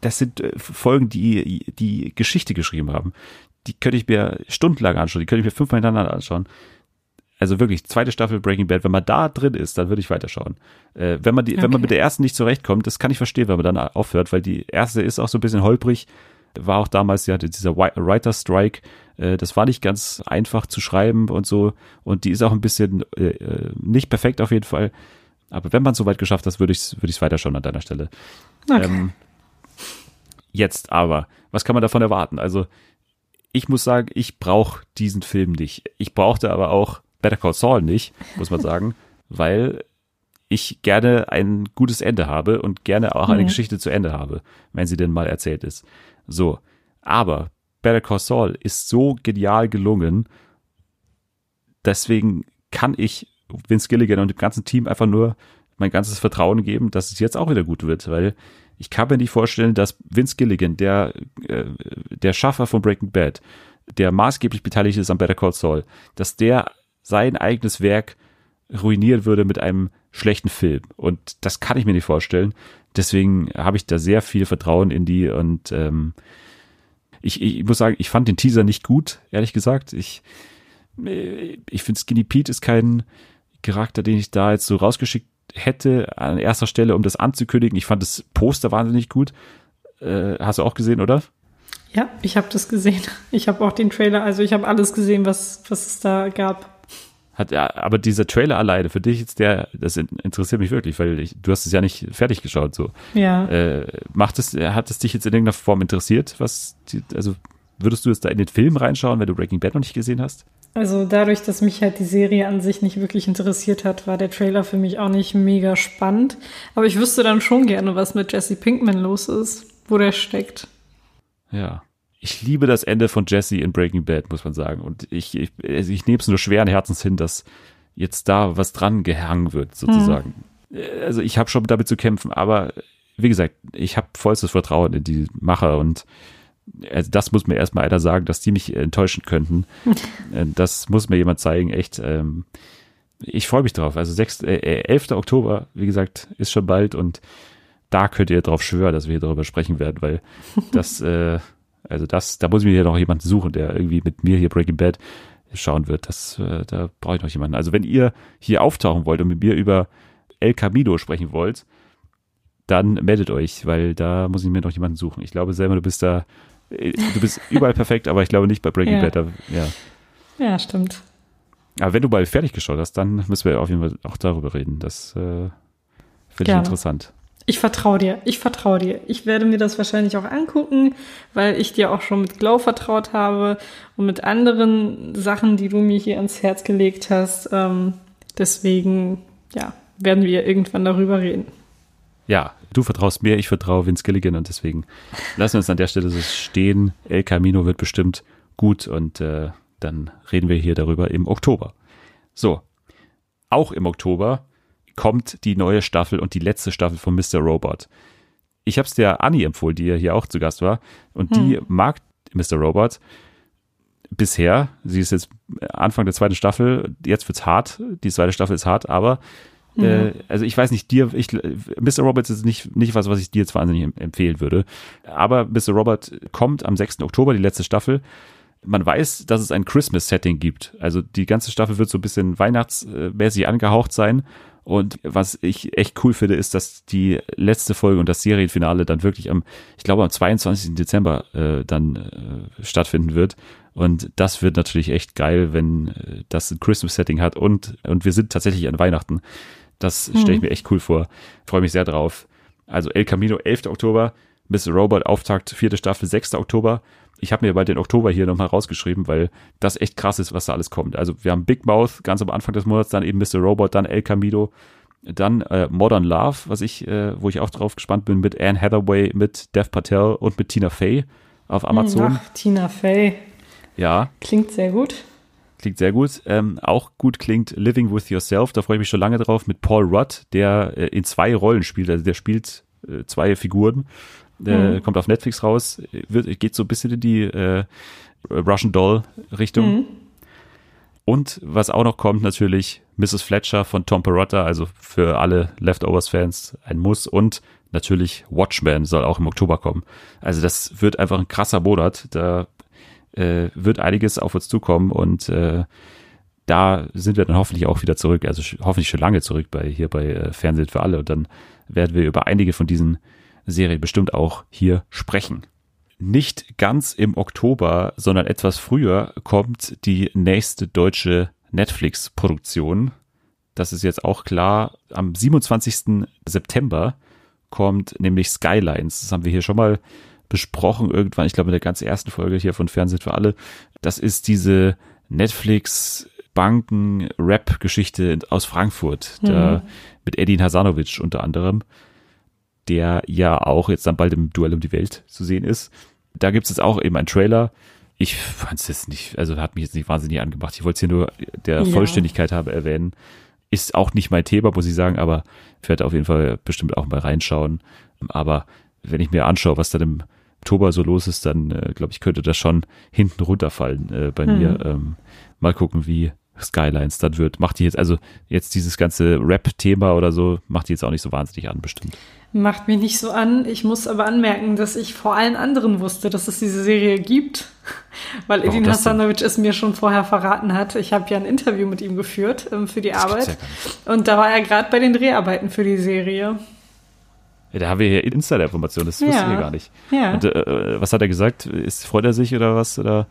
das sind äh, Folgen, die, die Geschichte geschrieben haben. Die könnte ich mir stundenlang anschauen, die könnte ich mir fünfmal hintereinander anschauen. Also wirklich, zweite Staffel Breaking Bad, wenn man da drin ist, dann würde ich weiterschauen. Äh, wenn man die, wenn man Okay. mit der ersten nicht zurechtkommt, das kann ich verstehen, wenn man dann aufhört, weil die erste ist auch so ein bisschen holprig. War auch damals ja dieser Writer Strike, Äh, das war nicht ganz einfach zu schreiben und so. Und die ist auch ein bisschen äh, äh nicht perfekt auf jeden Fall. Aber wenn man es so weit geschafft hat, würde ich es ich's weiterschauen an deiner Stelle. Okay. Ähm, jetzt aber, was kann man davon erwarten? Also, ich muss sagen, ich brauche diesen Film nicht. Ich brauchte aber auch Better Call Saul nicht, muss man sagen, weil ich gerne ein gutes Ende habe und gerne auch eine Mhm. Geschichte zu Ende habe, wenn sie denn mal erzählt ist. So, aber Better Call Saul ist so genial gelungen, deswegen kann ich Vince Gilligan und dem ganzen Team einfach nur mein ganzes Vertrauen geben, dass es jetzt auch wieder gut wird, weil ich kann mir nicht vorstellen, dass Vince Gilligan, der, äh, der Schaffer von Breaking Bad, der maßgeblich beteiligt ist an Better Call Saul, dass der sein eigenes Werk ruinieren würde mit einem schlechten Film. Und das kann ich mir nicht vorstellen. Deswegen habe ich da sehr viel Vertrauen in die und ähm, ich, ich muss sagen, ich fand den Teaser nicht gut, ehrlich gesagt. Ich, äh, ich finde Skinny Pete ist kein Charakter, den ich da jetzt so rausgeschickt hätte an erster Stelle, um das anzukündigen. Ich fand das Poster wahnsinnig gut. Äh, hast du auch gesehen, oder? Ja, ich habe das gesehen. Ich habe auch den Trailer, also ich habe alles gesehen, was, was es da gab. Hat, ja, aber dieser Trailer alleine, für dich jetzt der, das in- interessiert mich wirklich, weil ich, du hast es ja nicht fertig geschaut, so. Ja. Äh, macht es, hat es dich jetzt in irgendeiner Form interessiert? Was, die, also würdest du jetzt da in den Film reinschauen, wenn du Breaking Bad noch nicht gesehen hast? Also dadurch, dass mich halt die Serie an sich nicht wirklich interessiert hat, war der Trailer für mich auch nicht mega spannend. Aber ich wüsste dann schon gerne, was mit Jesse Pinkman los ist, wo der steckt. Ja. Ich liebe das Ende von Jesse in Breaking Bad, muss man sagen. Und ich, ich, also ich nehme es nur schweren Herzens hin, dass jetzt da was dran gehangen wird, sozusagen. Äh, Also ich habe schon damit zu kämpfen, aber wie gesagt, ich habe vollstes Vertrauen in die Macher und also das muss mir erstmal einer sagen, dass die mich enttäuschen könnten. Äh, das muss mir jemand zeigen, echt. Ähm, ich freue mich drauf. Also 6, äh, äh, 11. Oktober, wie gesagt, ist schon bald und da könnt ihr drauf schwören, dass wir hier darüber sprechen werden, weil das, äh, also das, da muss ich mir hier noch jemanden suchen, der irgendwie mit mir hier Breaking Bad schauen wird. Das, äh, da brauche ich noch jemanden. Also wenn ihr hier auftauchen wollt und mit mir über El Camino sprechen wollt, dann meldet euch, weil da muss ich mir noch jemanden suchen. Ich glaube selber, du bist da, äh, du bist überall perfekt, aber ich glaube nicht bei Breaking Ja. Bad. Da, ja. Ja, stimmt. Aber wenn du mal fertig geschaut hast, dann müssen wir auf jeden Fall auch darüber reden. Das äh, finde ich interessant. Ich vertraue dir. Ich vertraue dir. Ich werde mir das wahrscheinlich auch angucken, weil ich dir auch schon mit Glow vertraut habe und mit anderen Sachen, die du mir hier ans Herz gelegt hast. Ähm, deswegen, ja, werden wir irgendwann darüber reden. Ja, du vertraust mir, ich vertraue Vince Gilligan und deswegen lassen wir uns an der Stelle so stehen. El Camino wird bestimmt gut und äh, dann reden wir hier darüber im Oktober. So, auch im Oktober kommt die neue Staffel und die letzte Staffel von Mr. Robot. Ich habe es der Anni empfohlen, die ja hier auch zu Gast war und die mag Mr. Robot bisher. Sie ist jetzt Anfang der zweiten Staffel, jetzt wird's hart. Die zweite Staffel ist hart, aber äh, also ich weiß nicht, dir, ich, Mr. Robot ist nicht, nicht was, was ich dir jetzt wahnsinnig em- empfehlen würde. Aber Mr. Robot kommt am 6. Oktober, die letzte Staffel. Man weiß, dass es ein Christmas-Setting gibt. Also die ganze Staffel wird so ein bisschen weihnachtsmäßig angehaucht sein. Und was ich echt cool finde, ist, dass die letzte Folge und das Serienfinale dann wirklich am, ich glaube, am 22. Dezember äh, dann äh, stattfinden wird. Und das wird natürlich echt geil, wenn äh, das ein Christmas-Setting hat und, und wir sind tatsächlich an Weihnachten. Das stelle ich mir echt cool vor. Freue mich sehr drauf. Also El Camino, 11. Oktober, Mr. Robot, Auftakt, vierte Staffel, 6. Oktober. Ich habe mir bei den Oktober hier nochmal rausgeschrieben, weil das echt krass ist, was da alles kommt. Also wir haben Big Mouth ganz am Anfang des Monats, dann eben Mr. Robot, dann El Camino, dann äh, Modern Love, was ich, äh, wo ich auch drauf gespannt bin, mit Anne Hathaway, mit Dev Patel und mit Tina Fey auf Amazon. Ach, Tina Fey. Ja, Klingt sehr gut. Klingt sehr gut. Ähm, auch gut klingt Living with Yourself. Da freue ich mich schon lange drauf mit Paul Rudd, der äh, in zwei Rollen spielt. Also der spielt äh, zwei Figuren. Äh, Kommt auf Netflix raus. Wird, geht so ein bisschen in die äh, Russian Doll Richtung. Und was auch noch kommt, natürlich Mrs. Fletcher von Tom Perotta, also für alle Leftovers-Fans ein Muss. Und natürlich Watchmen soll auch im Oktober kommen. Also das wird einfach ein krasser Monat. Da äh, wird einiges auf uns zukommen und äh, da sind wir dann hoffentlich auch wieder zurück, also hoffentlich schon lange zurück bei hier bei äh, Fernsehen für alle und dann werden wir über einige von diesen Serien bestimmt auch hier sprechen. nicht ganz im Oktober, sondern etwas früher kommt die nächste deutsche Netflix-Produktion. Das ist jetzt auch klar. Am 27. September kommt nämlich Skylines. Das haben wir hier schon mal besprochen irgendwann. Ich glaube in der ganz ersten Folge hier von Fernsehen für alle. Das ist diese Netflix Banken-Rap-Geschichte aus Frankfurt. Da, mit Edin Hasanovic unter anderem der ja auch jetzt dann bald im Duell um die Welt zu sehen ist. Da gibt es jetzt auch eben einen Trailer. Ich fand es jetzt nicht, also hat mich jetzt nicht wahnsinnig angemacht. Ich wollte es hier nur der Ja. Vollständigkeit habe erwähnen. Ist auch nicht mein Thema, muss ich sagen, aber ich werde auf jeden Fall bestimmt auch mal reinschauen. Aber wenn ich mir anschaue, was dann im Oktober so los ist, dann äh, glaube ich, könnte das schon hinten runterfallen äh, bei mir. Ähm, mal gucken, wie Skylines dann wird. Macht die jetzt, also jetzt dieses ganze Rap-Thema oder so, macht die jetzt auch nicht so wahnsinnig an, bestimmt. Macht mich nicht so an. Ich muss aber anmerken, dass ich vor allen anderen wusste, dass es diese Serie gibt, weil Edin das? Hasanovic es mir schon vorher verraten hat. Ich habe ja ein Interview mit ihm geführt ähm, für die gibt's Arbeit. ja und da war er gerade bei den Dreharbeiten für die Serie. Ja, da haben wir hier Insider-Informationen, das Ja. ich gar nicht. Ja. Und äh, was hat er gesagt? Ist, freut er sich oder was? Oder?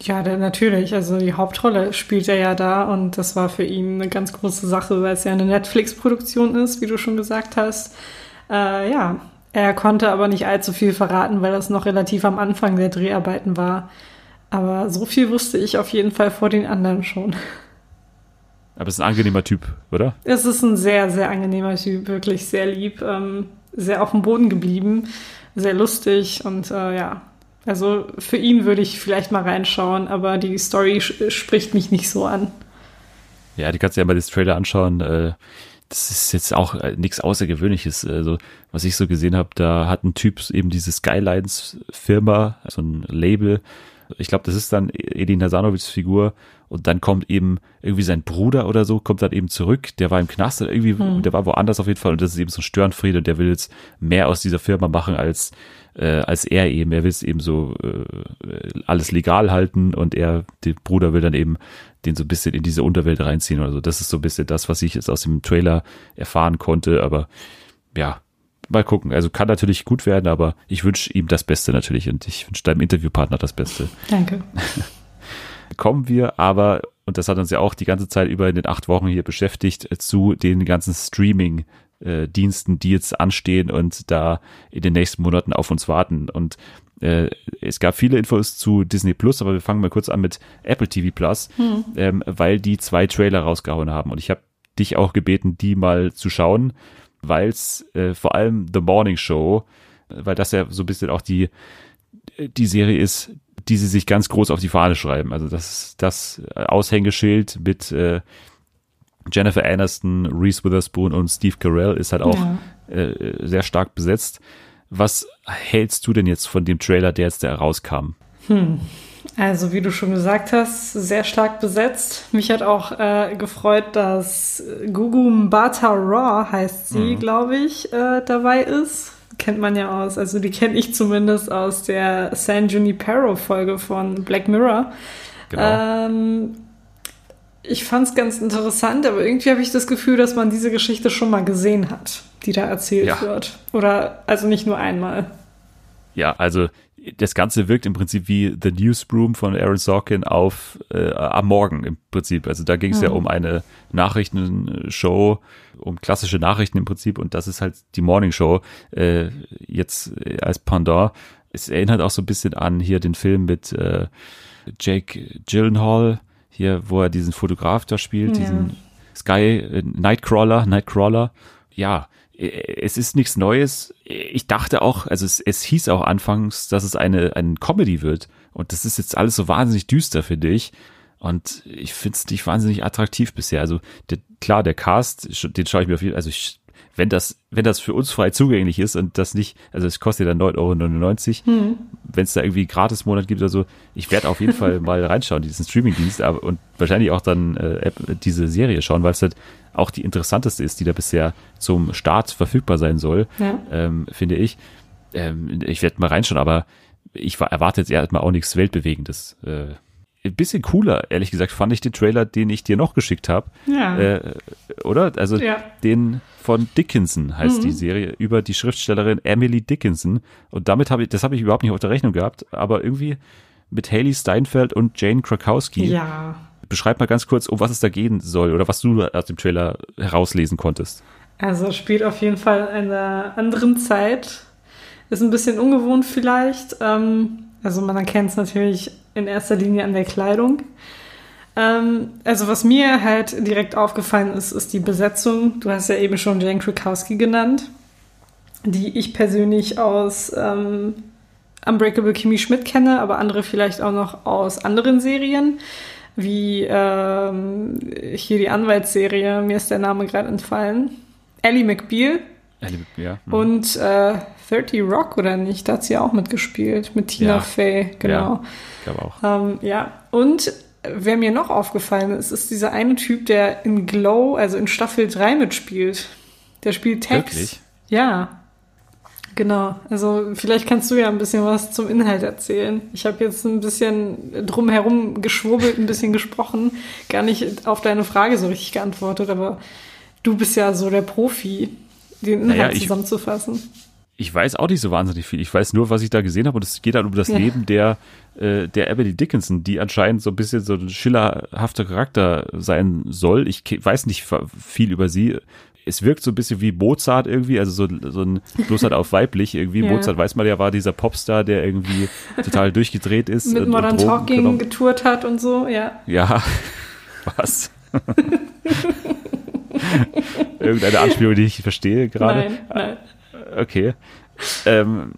Ja, der, natürlich. Also die Hauptrolle spielt er ja da und das war für ihn eine ganz große Sache, weil es ja eine Netflix-Produktion ist, wie du schon gesagt hast. Äh, ja, er konnte aber nicht allzu viel verraten, weil das noch relativ am Anfang der Dreharbeiten war. Aber so viel wusste ich auf jeden Fall vor den anderen schon. Aber es ist ein angenehmer Typ, oder? Es ist ein sehr, sehr angenehmer Typ, wirklich sehr lieb, ähm, sehr auf dem Boden geblieben, sehr lustig und äh, ja. Also für ihn würde ich vielleicht mal reinschauen, aber die Story spricht mich nicht so an. Ja, die kannst du ja mal das Trailer anschauen. Äh, das ist jetzt auch äh, nichts Außergewöhnliches. Also, was ich so gesehen habe, da hat ein Typ eben diese Skylines-Firma, so ein Label. Ich glaube, das ist dann Edin Hasanovics Figur. Und dann kommt eben irgendwie sein Bruder oder so, kommt dann eben zurück. Der war im Knast oder irgendwie, der war woanders auf jeden Fall. Und das ist eben so ein Störenfried und der will jetzt mehr aus dieser Firma machen als, äh, als er eben. Er will es eben so äh, alles legal halten und er, der Bruder will dann eben den so ein bisschen in diese Unterwelt reinziehen oder so. Das ist so ein bisschen das, was ich jetzt aus dem Trailer erfahren konnte. Aber ja, mal gucken. Also kann natürlich gut werden, aber ich wünsche ihm das Beste natürlich und ich wünsche deinem Interviewpartner das Beste. Danke. Kommen wir aber, und das hat uns ja auch die ganze Zeit über in den acht Wochen hier beschäftigt, zu den ganzen Streaming- äh, Diensten, die jetzt anstehen und da in den nächsten Monaten auf uns warten. Und äh, es gab viele Infos zu Disney Plus, aber wir fangen mal kurz an mit Apple TV Plus, ähm, weil die zwei Trailer rausgehauen haben. Und ich habe dich auch gebeten, die mal zu schauen, weil es äh, vor allem The Morning Show, weil das ja so ein bisschen auch die die Serie ist, die sie sich ganz groß auf die Fahne schreiben. Also das ist das Aushängeschild mit äh, Jennifer Aniston, Reese Witherspoon und Steve Carell ist halt auch Ja. äh, sehr stark besetzt. Was hältst du denn jetzt von dem Trailer, der jetzt da rauskam? Also, wie du schon gesagt hast, sehr stark besetzt. Mich hat auch äh, gefreut, dass Gugu Mbata Raw, heißt sie, glaube ich, äh, dabei ist. Kennt man ja aus, also die kenne ich zumindest aus der San Junipero-Folge von Black Mirror. Genau. Ähm, ich fand es ganz interessant, aber irgendwie habe ich das Gefühl, dass man diese Geschichte schon mal gesehen hat, die da erzählt Ja. wird. Oder also nicht nur einmal. Ja, also das Ganze wirkt im Prinzip wie The Newsroom von Aaron Sorkin auf äh, am Morgen im Prinzip. Also da ging es ja um eine Nachrichtenshow, um klassische Nachrichten im Prinzip und das ist halt die Morning Show äh, jetzt äh, als Pendant. Es erinnert auch so ein bisschen an hier den Film mit äh, Jake Gyllenhaal, hier, wo er diesen Fotograf da spielt, Ja. diesen Sky äh, Nightcrawler, Nightcrawler. Ja, äh, es ist nichts Neues. Ich dachte auch, also es, es hieß auch anfangs, dass es eine, eine Comedy wird. Und das ist jetzt alles so wahnsinnig düster, finde ich. Und ich finde es nicht wahnsinnig attraktiv bisher. Also der, klar, der Cast, den schaue ich mir auf jeden Fall, also ich, wenn das, wenn das für uns frei zugänglich ist und das nicht, also es kostet ja dann 9,99 Euro, wenn es da irgendwie einen Gratis-Monat gibt oder so, ich werde auf jeden Fall mal reinschauen, diesen Streaming-Dienst, aber und wahrscheinlich auch dann äh, App, diese Serie schauen, weil es halt auch die interessanteste ist, die da bisher zum Start verfügbar sein soll, Ja. ähm, finde ich. Ähm, ich werde mal reinschauen, aber ich war- erwarte jetzt erstmal auch nichts Weltbewegendes. Äh, ein bisschen cooler, ehrlich gesagt, fand ich den Trailer, den ich dir noch geschickt habe. Ja. Äh, oder? Also Ja. den von Dickinson heißt die Serie über die Schriftstellerin Emily Dickinson. Und damit habe ich, das habe ich überhaupt nicht auf der Rechnung gehabt, aber irgendwie mit Haley Steinfeld und Jane Krakowski. Ja. Beschreib mal ganz kurz, um was es da gehen soll oder was du aus dem Trailer herauslesen konntest. Also spielt auf jeden Fall in einer anderen Zeit. Ist ein bisschen ungewohnt vielleicht. Ähm, also man erkennt es natürlich in erster Linie an der Kleidung. Ähm, also was mir halt direkt aufgefallen ist, ist die Besetzung. Du hast ja eben schon Jane Krakowski genannt, die ich persönlich aus ähm, Unbreakable Kimmy Schmidt kenne, aber andere vielleicht auch noch aus anderen Serien, wie ähm, hier die Anwaltsserie, mir ist der Name gerade entfallen. Ellie McBeal Ja. mhm. und äh, 30 Rock oder nicht, da hat sie auch mitgespielt, mit Tina Ja. Fey, genau. Ja, ich glaube auch. Ähm, ja, und wer mir noch aufgefallen ist, ist dieser eine Typ, der in Glow, also in Staffel 3 mitspielt. Der spielt Tex. Wirklich? Ja. Genau, also vielleicht kannst du ja ein bisschen was zum Inhalt erzählen. Ich habe jetzt ein bisschen drumherum geschwurbelt, ein bisschen gesprochen, gar nicht auf deine Frage so richtig geantwortet, aber du bist ja so der Profi, den Inhalt Naja, zusammenzufassen. Ich weiß auch nicht so wahnsinnig viel. Ich weiß nur, was ich da gesehen habe und es geht dann um das Ja. Leben der, äh, der Emily Dickinson, die anscheinend so ein bisschen so ein schillerhafter Charakter sein soll. Ich weiß nicht viel über sie. Es wirkt so ein bisschen wie Mozart irgendwie, also so, so ein, bloß halt auf weiblich irgendwie. Ja. Mozart weiß man ja, war dieser Popstar, der irgendwie total durchgedreht ist. Mit und- und Modern Drogen Talking genommen- getourt hat und so, ja. Ja, was? Irgendeine Anspielung, die ich verstehe gerade. Nein, nein. Okay. Ähm,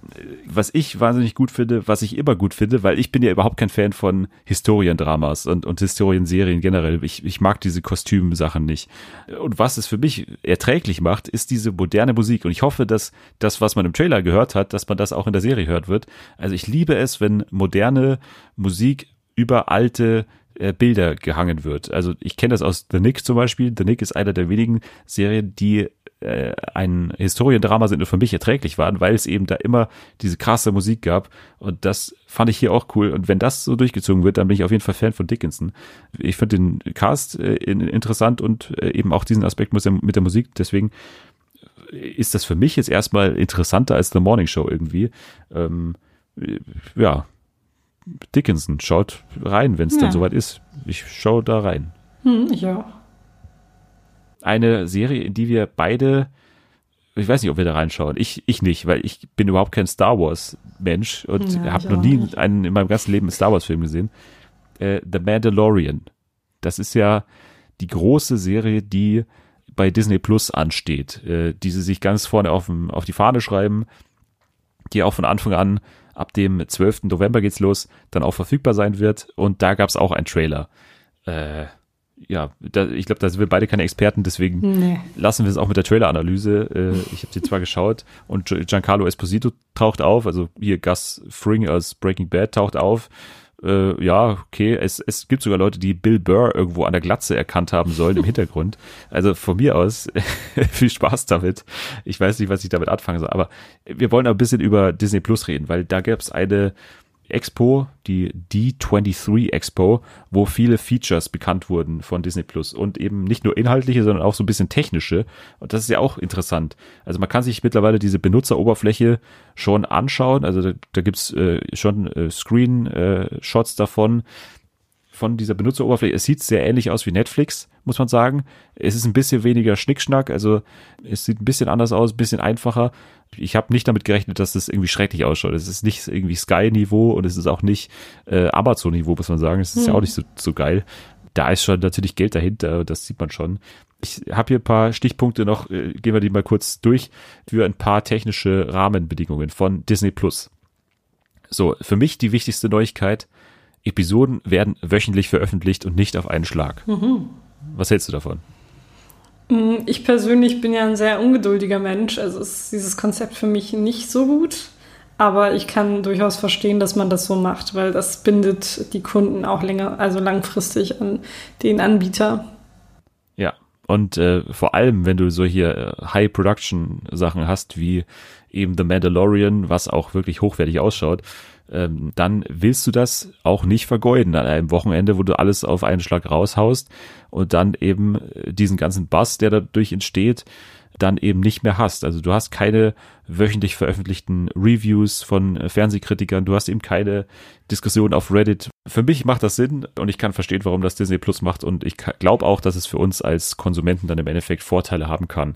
was ich wahnsinnig gut finde, was ich immer gut finde, weil ich bin ja überhaupt kein Fan von Historiendramas und, und Historienserien generell. Ich, ich mag diese Kostümsachen nicht. Und was es für mich erträglich macht, ist diese moderne Musik. Und ich hoffe, dass das, was man im Trailer gehört hat, dass man das auch in der Serie hört wird. Also ich liebe es, wenn moderne Musik über alte äh, Bilder gehangen wird. Also ich kenne das aus The Nick zum Beispiel. The Nick ist einer der wenigen Serien, die äh, ein Historiendrama sind und für mich erträglich waren, weil es eben da immer diese krasse Musik gab und das fand ich hier auch cool und wenn das so durchgezogen wird, dann bin ich auf jeden Fall Fan von Dickinson. Ich finde den Cast äh, in- interessant und äh, eben auch diesen Aspekt mit der, Musik, deswegen ist das für mich jetzt erstmal interessanter als The Morning Show irgendwie. Ähm, äh, ja, Dickinson, schaut rein, wenn es Ja. dann soweit ist. Ich schaue da rein Hm, ich auch. eine Serie, in die wir beide, ich weiß nicht, ob wir da reinschauen. Ich, ich nicht, weil ich bin überhaupt kein Star Wars Mensch und Ja, habe noch nie nicht. einen in meinem ganzen Leben einen Star Wars Film gesehen. Äh, The Mandalorian. Das ist ja die große Serie, die bei Disney Plus ansteht, äh, die sie sich ganz vorne auf, auf die Fahne schreiben, die auch von Anfang an ab dem 12. November geht's los, dann auch verfügbar sein wird. Und da gab's auch einen Trailer. Äh, ja, da, ich glaube, da sind wir beide keine Experten, deswegen Nee. lassen wir es auch mit der Trailer-Analyse. Äh, ich habe sie zwar geschaut und Gi- Giancarlo Esposito taucht auf, also hier Gus Fring aus Breaking Bad taucht auf. Äh, ja, okay, es, es gibt sogar Leute, die Bill Burr irgendwo an der Glatze erkannt haben sollen im Hintergrund. Also von mir aus viel Spaß damit. Ich weiß nicht, was ich damit anfangen soll, aber wir wollen ein bisschen über Disney Plus reden, weil da gab es eine Expo, die D23 Expo, wo viele Features bekannt wurden von Disney Plus und eben nicht nur inhaltliche, sondern auch so ein bisschen technische. Und das ist ja auch interessant. Also man kann sich mittlerweile diese Benutzeroberfläche schon anschauen. Also da, da gibt's äh, schon äh, Screen-Shots davon von dieser Benutzeroberfläche. Es sieht sehr ähnlich aus wie Netflix, muss man sagen. Es ist ein bisschen weniger Schnickschnack, also es sieht ein bisschen anders aus, ein bisschen einfacher. Ich habe nicht damit gerechnet, dass das irgendwie schrecklich ausschaut. Es ist nicht irgendwie Sky-Niveau und es ist auch nicht äh, Amazon-Niveau, muss man sagen. Es ist ja auch nicht so, so geil. Da ist schon natürlich Geld dahinter, das sieht man schon. Ich habe hier ein paar Stichpunkte noch, äh, gehen wir die mal kurz durch, für ein paar technische Rahmenbedingungen von Disney Plus. So, für mich die wichtigste Neuigkeit, Episoden werden wöchentlich veröffentlicht und nicht auf einen Schlag. Was hältst du davon? Ich persönlich bin ja ein sehr ungeduldiger Mensch, also ist dieses Konzept für mich nicht so gut. Aber ich kann durchaus verstehen, dass man das so macht, weil das bindet die Kunden auch länger, also langfristig an den Anbieter. Ja. Und äh, vor allem, wenn du so hier äh, High-Production-Sachen hast, wie eben The Mandalorian, was auch wirklich hochwertig ausschaut, ähm, dann willst du das auch nicht vergeuden an einem Wochenende, wo du alles auf einen Schlag raushaust und dann eben äh, diesen ganzen Bass, der dadurch entsteht, dann eben nicht mehr hast. Also du hast keine wöchentlich veröffentlichten Reviews von äh, Fernsehkritikern, du hast eben keine Diskussion auf Reddit. Für mich macht das Sinn und ich kann verstehen, warum das Disney Plus macht und ich glaube auch, dass es für uns als Konsumenten dann im Endeffekt Vorteile haben kann.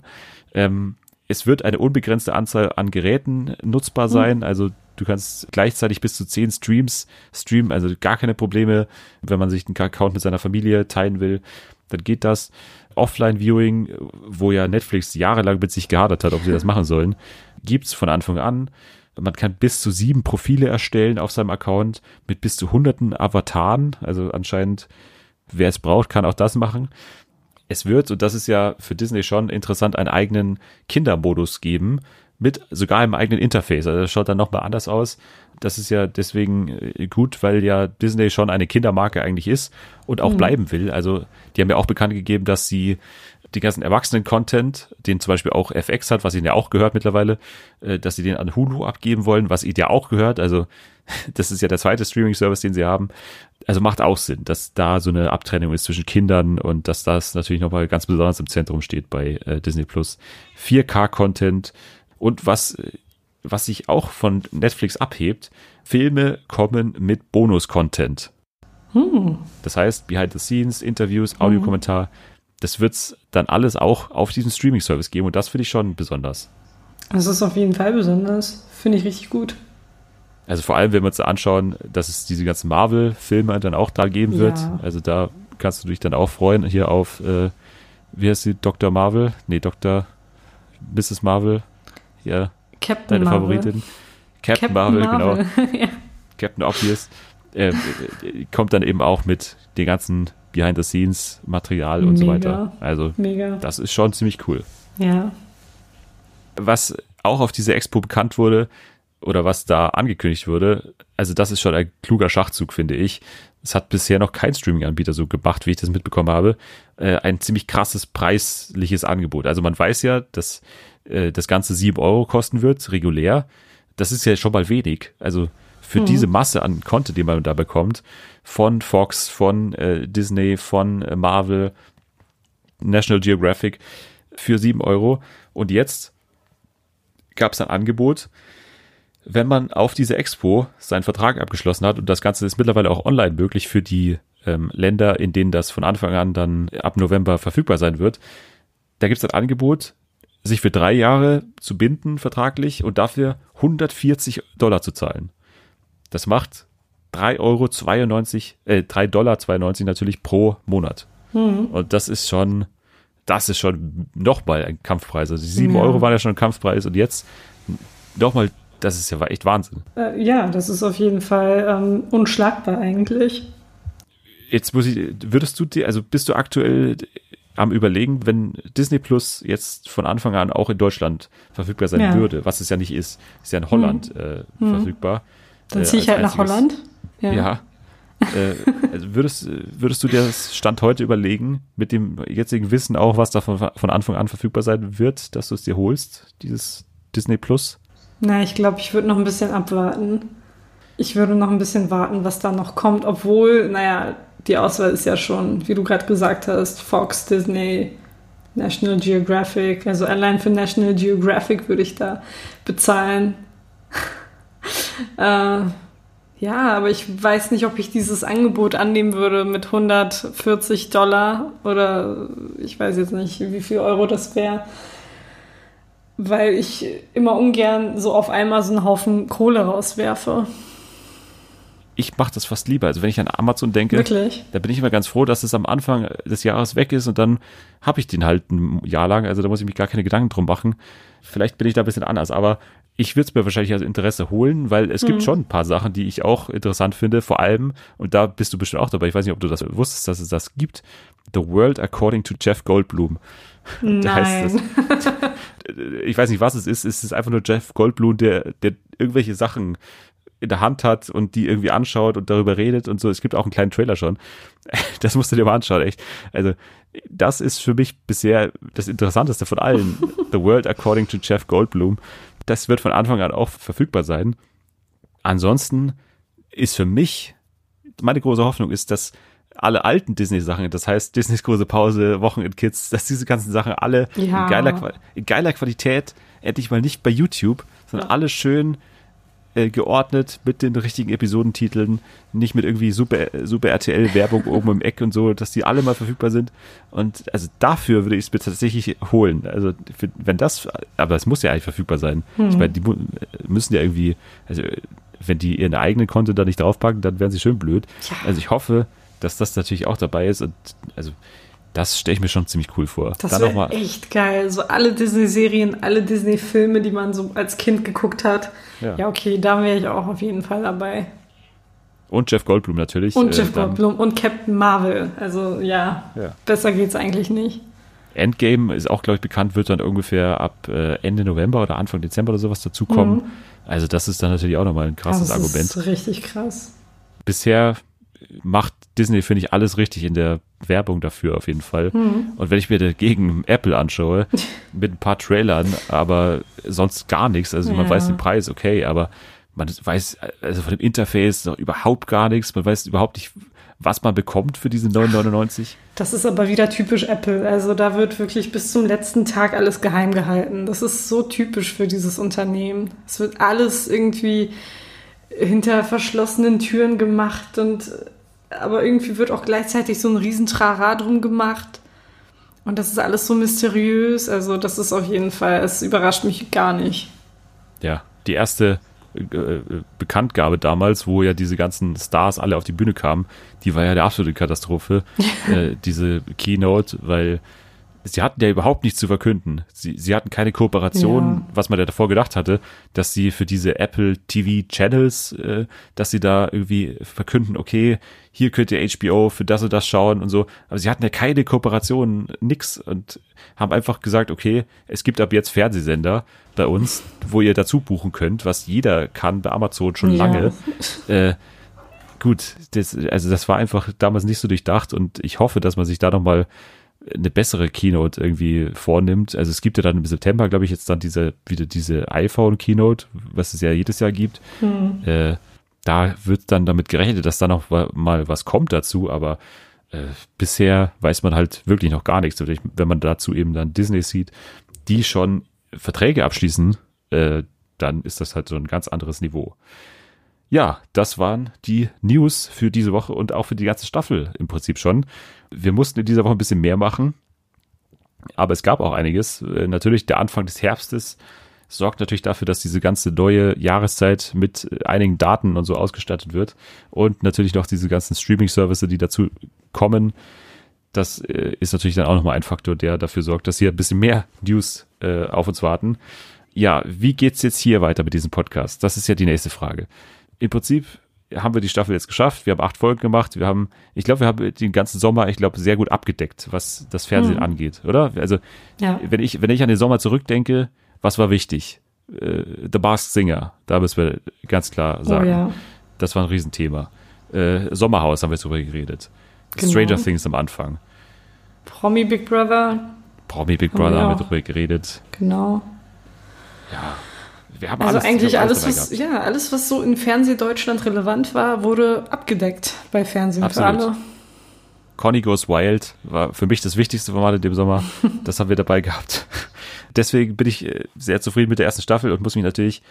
Ähm, es wird eine unbegrenzte Anzahl an Geräten nutzbar sein, also du kannst gleichzeitig bis zu zehn Streams streamen, also gar keine Probleme, wenn man sich einen Account mit seiner Familie teilen will, dann geht das. Offline-Viewing, wo ja Netflix jahrelang mit sich gehadert hat, ob sie das machen sollen, gibt's von Anfang an. Man kann bis zu sieben Profile erstellen auf seinem Account mit bis zu hunderten Avataren. Also anscheinend, wer es braucht, kann auch das machen. Es wird, und das ist ja für Disney schon interessant, einen eigenen Kindermodus geben, mit sogar einem eigenen Interface. Also das schaut dann nochmal anders aus. Das ist ja deswegen äh, gut, weil ja Disney schon eine Kindermarke eigentlich ist und auch bleiben will. Also die haben ja auch bekannt gegeben, dass sie die ganzen Erwachsenen-Content, den zum Beispiel auch FX hat, was ihnen ja auch gehört mittlerweile, äh, dass sie den an Hulu abgeben wollen, was ihnen ja auch gehört. Also das ist ja der zweite Streaming-Service, den sie haben. Also macht auch Sinn, dass da so eine Abtrennung ist zwischen Kindern und dass das natürlich nochmal ganz besonders im Zentrum steht bei äh, Disney Plus. 4K-Content und was, was sich auch von Netflix abhebt, Filme kommen mit Bonus-Content. Das heißt, Behind the Scenes, Interviews, Audiokommentar, das wird's dann alles auch auf diesem Streaming-Service geben und das finde ich schon besonders. Das ist auf jeden Fall besonders. Finde ich richtig gut. Also vor allem, wenn wir uns anschauen, dass es diese ganzen Marvel-Filme dann auch da geben wird. Ja. Also da kannst du dich dann auch freuen, hier auf, äh, wie heißt sie, Dr. Marvel? Nee, Dr. Mrs. Marvel. Ja, Captain deine Marvel. Favoritin. Captain, Captain Marvel, genau. ja. Captain Obvious. Äh, äh, kommt dann eben auch mit den ganzen Behind-the-Scenes-Material und so Mega. weiter. Also Mega. das ist schon ziemlich cool. Ja. was auch auf dieser Expo bekannt wurde oder was da angekündigt wurde, also das ist schon ein kluger Schachzug, finde ich. Es hat bisher noch kein Streaming-Anbieter so gemacht, wie ich das mitbekommen habe. Äh, ein ziemlich krasses preisliches Angebot. Also man weiß ja, dass äh, das Ganze sieben Euro kosten wird, regulär. Das ist ja schon mal wenig. Also für diese Masse an Content, die man da bekommt, von Fox, von äh, Disney, von äh, Marvel, National Geographic, für sieben Euro. Und jetzt gab es ein Angebot, wenn man auf diese Expo seinen Vertrag abgeschlossen hat und das Ganze ist mittlerweile auch online möglich für die ähm, Länder, in denen das von Anfang an dann ab November verfügbar sein wird, da gibt es ein Angebot, sich für drei Jahre zu binden vertraglich und dafür 140 Dollar zu zahlen. Das macht 3,92 Euro, äh, 3 Dollar 92 natürlich pro Monat. Und das ist schon, das ist schon nochmal ein Kampfpreis. Also die 7 Ja. Euro waren ja schon ein Kampfpreis und jetzt nochmal, das ist ja echt Wahnsinn. Äh, ja, das ist auf jeden Fall ähm, unschlagbar eigentlich. Jetzt muss ich, würdest du dir, also bist du aktuell am überlegen, wenn Disney Plus jetzt von Anfang an auch in Deutschland verfügbar sein Ja. würde, was es ja nicht ist, ist ja in Holland äh, verfügbar. Dann äh, ziehe ich als halt nach Holland. Ja. äh, also würdest, würdest du dir das Stand heute überlegen, mit dem jetzigen Wissen auch, was da von, von Anfang an verfügbar sein wird, dass du es dir holst, dieses Disney Plus? Na, ich glaube, ich würde noch ein bisschen abwarten. Ich würde noch ein bisschen warten, was da noch kommt, obwohl, naja, die Auswahl ist ja schon, wie du gerade gesagt hast, Fox, Disney, National Geographic. Also allein für National Geographic würde ich da bezahlen. äh, ja, aber ich weiß nicht, ob ich dieses Angebot annehmen würde mit 140 Dollar oder ich weiß jetzt nicht, wie viel Euro das wäre weil ich immer ungern so auf einmal so einen Haufen Kohle rauswerfe. Ich mache das fast lieber. Also wenn ich an Amazon denke, Wirklich? da bin ich immer ganz froh, dass es am Anfang des Jahres weg ist und dann habe ich den halt ein Jahr lang. Also da muss ich mich gar keine Gedanken drum machen. Vielleicht bin ich da ein bisschen anders, aber ich würde es mir wahrscheinlich als Interesse holen, weil es gibt schon ein paar Sachen, die ich auch interessant finde. Vor allem, und da bist du bestimmt auch dabei, ich weiß nicht, ob du das wusstest, dass es das gibt, The World According to Jeff Goldblum. Da heißt Nein. ich weiß nicht, was es ist. Es ist einfach nur Jeff Goldblum, der, der irgendwelche Sachen in der Hand hat und die irgendwie anschaut und darüber redet und so. Es gibt auch einen kleinen Trailer schon. Das musst du dir mal anschauen, echt. Also, das ist für mich bisher das Interessanteste von allen. The World According to Jeff Goldblum. Das wird von Anfang an auch verfügbar sein. Ansonsten ist für mich, meine große Hoffnung ist, dass alle alten Disney-Sachen, das heißt Disneys große Pause, Wochenend-Kids, dass diese ganzen Sachen alle Ja. in, geiler, in geiler Qualität, endlich mal nicht bei YouTube, sondern alle schön äh, geordnet mit den richtigen Episodentiteln, nicht mit irgendwie super, super RTL-Werbung oben im Eck und so, dass die alle mal verfügbar sind. Und also dafür würde ich es mir tatsächlich holen. Also für, wenn das, aber es muss ja eigentlich verfügbar sein. Ich meine, die mu- müssen ja irgendwie, also wenn die ihren eigenen Content da nicht draufpacken, dann wären sie schön blöd. Also ich hoffe, dass das natürlich auch dabei ist und also das stelle ich mir schon ziemlich cool vor. Das wäre echt geil. So alle Disney-Serien, alle Disney-Filme, die man so als Kind geguckt hat. Ja. Ja, okay, da wäre ich auch auf jeden Fall dabei. und Jeff Goldblum natürlich. Und äh, Jeff Goldblum und Captain Marvel. Also ja, Ja. besser geht's eigentlich nicht. Endgame ist auch, glaube ich, bekannt, wird dann ungefähr ab äh, Ende November oder Anfang Dezember oder sowas dazukommen. Also das ist dann natürlich auch nochmal ein krasses das Argument. ist richtig krass. Bisher macht Disney, finde ich, alles richtig in der Werbung dafür auf jeden Fall. Und wenn ich mir dagegen Apple anschaue, mit ein paar Trailern, aber sonst gar nichts, also man Ja. weiß den Preis, okay, aber man weiß also von dem Interface noch überhaupt gar nichts, man weiß überhaupt nicht, was man bekommt für diese 9,99. Das ist aber wieder typisch Apple. Also da wird wirklich bis zum letzten Tag alles geheim gehalten. Das ist so typisch für dieses Unternehmen. Es wird alles irgendwie hinter verschlossenen Türen gemacht und aber irgendwie wird auch gleichzeitig so ein Riesentrara drum gemacht. Und das ist alles so mysteriös. Also das ist auf jeden Fall, es überrascht mich gar nicht. ja, die erste äh, Bekanntgabe damals, wo ja diese ganzen Stars alle auf die Bühne kamen, die war ja der absolute Katastrophe. äh, diese Keynote, weil sie hatten ja überhaupt nichts zu verkünden. Sie, sie hatten keine Kooperation, Ja. was man ja davor gedacht hatte, dass sie für diese Apple TV Channels, äh, dass sie da irgendwie verkünden, okay, hier könnt ihr HBO für das und das schauen und so. Aber sie hatten ja keine Kooperation, nix und haben einfach gesagt, okay, es gibt ab jetzt Fernsehsender bei uns, wo ihr dazu buchen könnt, was jeder kann bei Amazon schon Ja. lange. Äh, gut, das, also das war einfach damals nicht so durchdacht und ich hoffe, dass man sich da nochmal eine bessere Keynote irgendwie vornimmt. Also es gibt ja dann im September, glaube ich, jetzt dann diese, wieder diese iPhone-Keynote, was es ja jedes Jahr gibt. Äh, da wird dann damit gerechnet, dass da noch mal was kommt dazu, aber äh, bisher weiß man halt wirklich noch gar nichts. Ich, wenn man dazu eben dann Disney sieht, die schon Verträge abschließen, äh, dann ist das halt so ein ganz anderes Niveau. Ja, das waren die News für diese Woche und auch für die ganze Staffel im Prinzip schon. Wir mussten in dieser Woche ein bisschen mehr machen, aber es gab auch einiges. Äh, Natürlich der Anfang des Herbstes sorgt natürlich dafür, dass diese ganze neue Jahreszeit mit äh, einigen Daten und so ausgestattet wird und natürlich noch diese ganzen Streaming-Services, die dazu kommen. Das äh, ist natürlich dann auch nochmal ein Faktor, der dafür sorgt, dass hier ein bisschen mehr News äh, auf uns warten. Ja, wie geht's jetzt hier weiter mit diesem Podcast? Das ist ja die nächste Frage. Im Prinzip haben wir die Staffel jetzt geschafft. Wir haben acht Folgen gemacht. Wir haben, ich glaube, wir haben den ganzen Sommer, ich glaube, sehr gut abgedeckt, was das Fernsehen angeht, oder? Also, Ja. wenn ich, wenn ich an den Sommer zurückdenke, was war wichtig? Äh, The Masked Singer, da müssen wir ganz klar Oh sagen. ja. Das war ein Riesenthema. Äh, Sommerhaus haben wir drüber geredet. Genau. Stranger Things am Anfang. Promi Big Brother, Promi Big Haben Brother wir haben wir drüber geredet. genau. Wir haben Also alles, eigentlich alles, dabei was, ja, alles, was so in Fernsehdeutschland relevant war, wurde abgedeckt bei Fernsehen für Absolut. alle. Conny Goes Wild war für mich das wichtigste Format in dem Sommer. Das haben wir dabei gehabt. Deswegen bin ich äh, sehr zufrieden mit der ersten Staffel und muss mich natürlich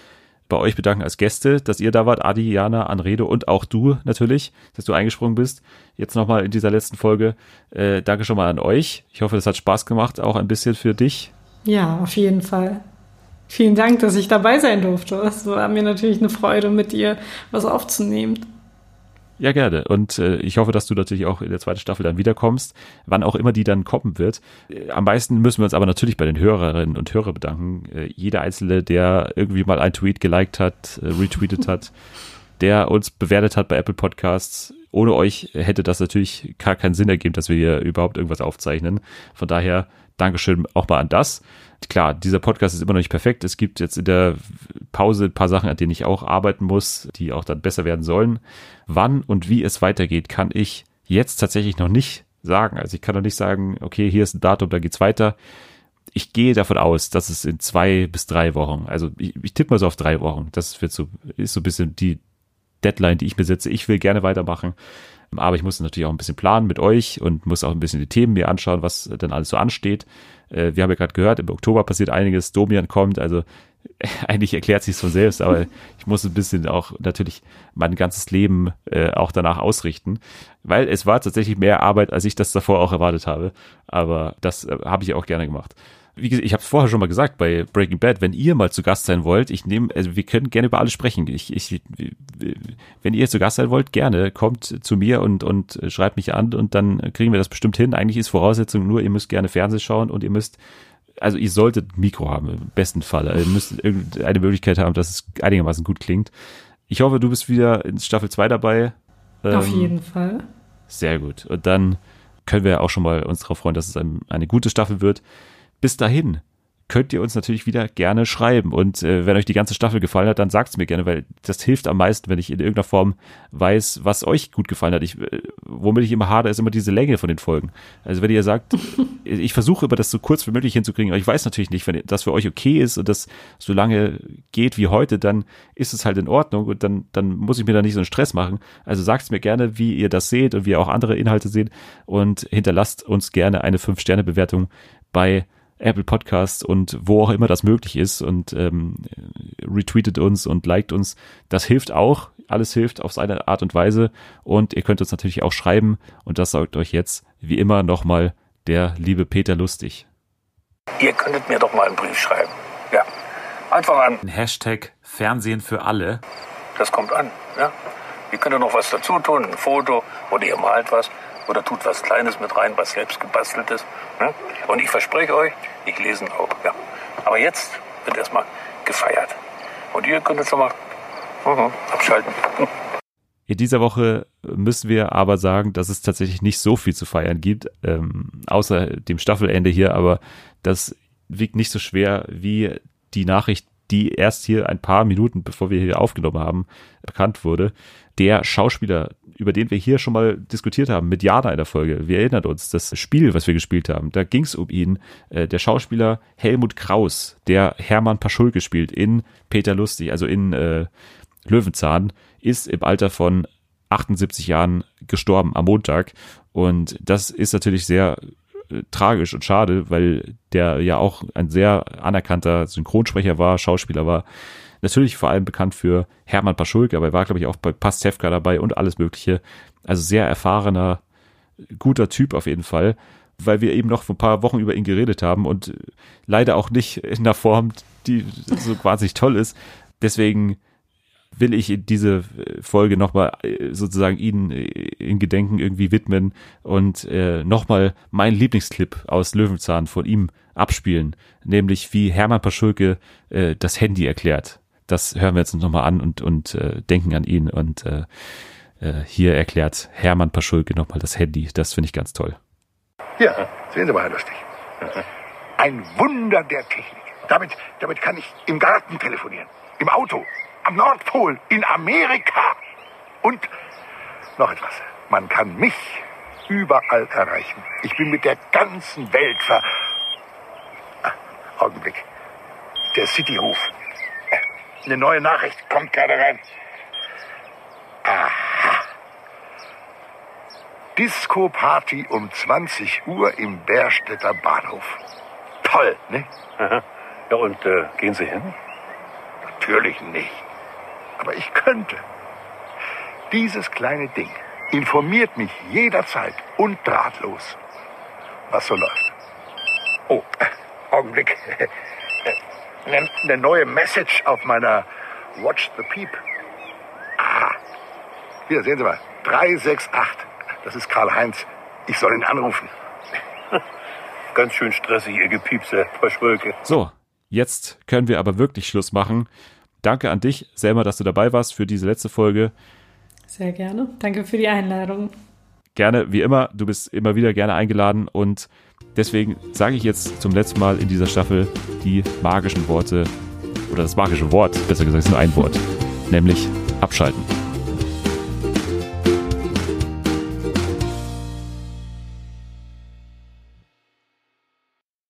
bei euch bedanken als Gäste, dass ihr da wart, Adi, Jana, Anrede und auch du natürlich, dass du eingesprungen bist. Jetzt nochmal in dieser letzten Folge. Äh, danke schon mal an euch. Ich hoffe, das hat Spaß gemacht, auch ein bisschen für dich. Ja, auf jeden Fall. Vielen Dank, dass ich dabei sein durfte. Es war mir natürlich eine Freude, mit dir was aufzunehmen. Ja, gerne. Und äh, ich hoffe, dass du natürlich auch in der zweiten Staffel dann wiederkommst, wann auch immer die dann kommen wird. Äh, am meisten müssen wir uns aber natürlich bei den Hörerinnen und Hörern bedanken. Äh, jeder Einzelne, der irgendwie mal ein Tweet geliked hat, äh, retweetet hat, der uns bewertet hat bei Apple Podcasts. Ohne euch hätte das natürlich gar keinen Sinn ergeben, dass wir hier überhaupt irgendwas aufzeichnen. Von daher Dankeschön auch mal an das. Klar, dieser Podcast ist immer noch nicht perfekt. Es gibt jetzt in der Pause ein paar Sachen, an denen ich auch arbeiten muss, die auch dann besser werden sollen. Wann und wie es weitergeht, kann ich jetzt tatsächlich noch nicht sagen. Also ich kann noch nicht sagen, okay, hier ist ein Datum, da geht's weiter. Ich gehe davon aus, dass es in zwei bis drei Wochen, also ich, ich tippe mal so auf drei Wochen. Das wird so, ist so ein bisschen die Deadline, die ich mir setze. Ich will gerne weitermachen. Aber ich muss natürlich auch ein bisschen planen mit euch und muss auch ein bisschen die Themen mir anschauen, was dann alles so ansteht. Äh, wir haben ja gerade gehört, im Oktober passiert einiges, Domian kommt, also eigentlich erklärt sich von selbst, aber ich muss ein bisschen auch natürlich mein ganzes Leben äh, auch danach ausrichten, weil es war tatsächlich mehr Arbeit, als ich das davor auch erwartet habe. Aber das äh, habe ich auch gerne gemacht wie gesagt, ich habe es vorher schon mal gesagt bei Breaking Bad, wenn ihr mal zu Gast sein wollt, ich nehme, also wir können gerne über alles sprechen. Ich, ich, wenn ihr zu Gast sein wollt, gerne kommt zu mir und und schreibt mich an und dann kriegen wir das bestimmt hin. Eigentlich ist Voraussetzung nur, ihr müsst gerne Fernsehen schauen und ihr müsst also ihr solltet ein Mikro haben, im besten Fall. Also ihr müsst irgendeine Möglichkeit haben, dass es einigermaßen gut klingt. Ich hoffe, du bist wieder in Staffel 2 dabei. Auf Ähm, jeden Fall. Sehr gut. Und dann können wir auch schon mal uns darauf freuen, dass es ein, eine gute Staffel wird. Bis dahin könnt ihr uns natürlich wieder gerne schreiben. Und äh, wenn euch die ganze Staffel gefallen hat, dann sagt es mir gerne, weil das hilft am meisten, wenn ich in irgendeiner Form weiß, was euch gut gefallen hat. Ich, äh, womit ich immer hader, ist immer diese Länge von den Folgen. Also wenn ihr sagt, ich versuche immer das so kurz wie möglich hinzukriegen, aber ich weiß natürlich nicht, wenn das für euch okay ist und das so lange geht wie heute, dann ist es halt in Ordnung und dann, dann muss ich mir da nicht so einen Stress machen. Also sagt mir gerne, wie ihr das seht und wie ihr auch andere Inhalte seht und hinterlasst uns gerne eine 5-Sterne-Bewertung bei Apple Podcasts und wo auch immer das möglich ist und ähm, retweetet uns und liked uns. Das hilft auch. Alles hilft auf seine Art und Weise. Und ihr könnt uns natürlich auch schreiben. Und das sagt euch jetzt, wie immer, nochmal der liebe Peter Lustig. Ihr könntet mir doch mal einen Brief schreiben. Ja. Einfach an. Hashtag Fernsehen für alle. Das kommt an. Ja. Ihr könnt ja noch was dazu tun, ein Foto oder ihr malt was oder tut was Kleines mit rein, was selbst gebastelt ist. Ne? Und ich verspreche euch, ich lese ihn auch. Ja. Aber jetzt wird erstmal gefeiert. Und ihr könnt jetzt schon mal mhm, abschalten. In dieser Woche müssen wir aber sagen, dass es tatsächlich nicht so viel zu feiern gibt, ähm, außer dem Staffelende hier, aber das wiegt nicht so schwer wie die Nachricht, die erst hier ein paar Minuten, bevor wir hier aufgenommen haben, bekannt wurde. Der Schauspieler, über den wir hier schon mal diskutiert haben, mit Jana in der Folge, wir erinnern uns, das Spiel, was wir gespielt haben, da ging es um ihn, äh, der Schauspieler Helmut Kraus, der Hermann Paschulke spielt in Peter Lustig, also in äh, Löwenzahn, ist im Alter von 78 Jahren gestorben am Montag. Und das ist natürlich sehr äh, tragisch und schade, weil der ja auch ein sehr anerkannter Synchronsprecher war, Schauspieler war. Natürlich vor allem bekannt für Hermann Paschulke, aber er war, glaube ich, auch bei Pastewka dabei und alles Mögliche. Also sehr erfahrener, guter Typ auf jeden Fall, weil wir eben noch vor ein paar Wochen über ihn geredet haben und leider auch nicht in einer Form, die so wahnsinnig toll ist. Deswegen will ich diese Folge nochmal sozusagen Ihnen in Gedenken irgendwie widmen und äh, nochmal meinen Lieblingsclip aus Löwenzahn von ihm abspielen, nämlich wie Hermann Paschulke äh, das Handy erklärt. Das hören wir jetzt nochmal an und, und äh, denken an ihn und äh, äh, hier erklärt Hermann Paschulke nochmal das Handy. Das finde ich ganz toll. Ja, sehen Sie mal, Herr Lustig. Ein Wunder der Technik. Damit, damit kann ich im Garten telefonieren, im Auto, am Nordpol, in Amerika. Und noch etwas. Man kann mich überall erreichen. Ich bin mit der ganzen Welt ver... Ah, Augenblick. Der Cityhof. Eine neue Nachricht. Kommt gerade rein. Aha. Disco-Party um 20 Uhr im Bärstädter Bahnhof. Toll, ne? Ja, und äh, gehen Sie hin? Natürlich nicht. Aber ich könnte. Dieses kleine Ding informiert mich jederzeit und drahtlos, was so läuft. Oh, äh, Augenblick. Eine, eine neue Message auf meiner Watch the Peep. Ah, hier, sehen Sie mal. 368. Das ist Karl-Heinz. Ich soll ihn anrufen. Ganz schön stressig, Ihr Gepiepse, Frau Schwölke. So, jetzt können wir aber wirklich Schluss machen. Danke an dich, Selma, dass du dabei warst für diese letzte Folge. Sehr gerne. Danke für die Einladung. Gerne, wie immer, du bist immer wieder gerne eingeladen und deswegen sage ich jetzt zum letzten Mal in dieser Staffel die magischen Worte Oder das magische Wort, besser gesagt, ist nur ein Wort. Nämlich abschalten.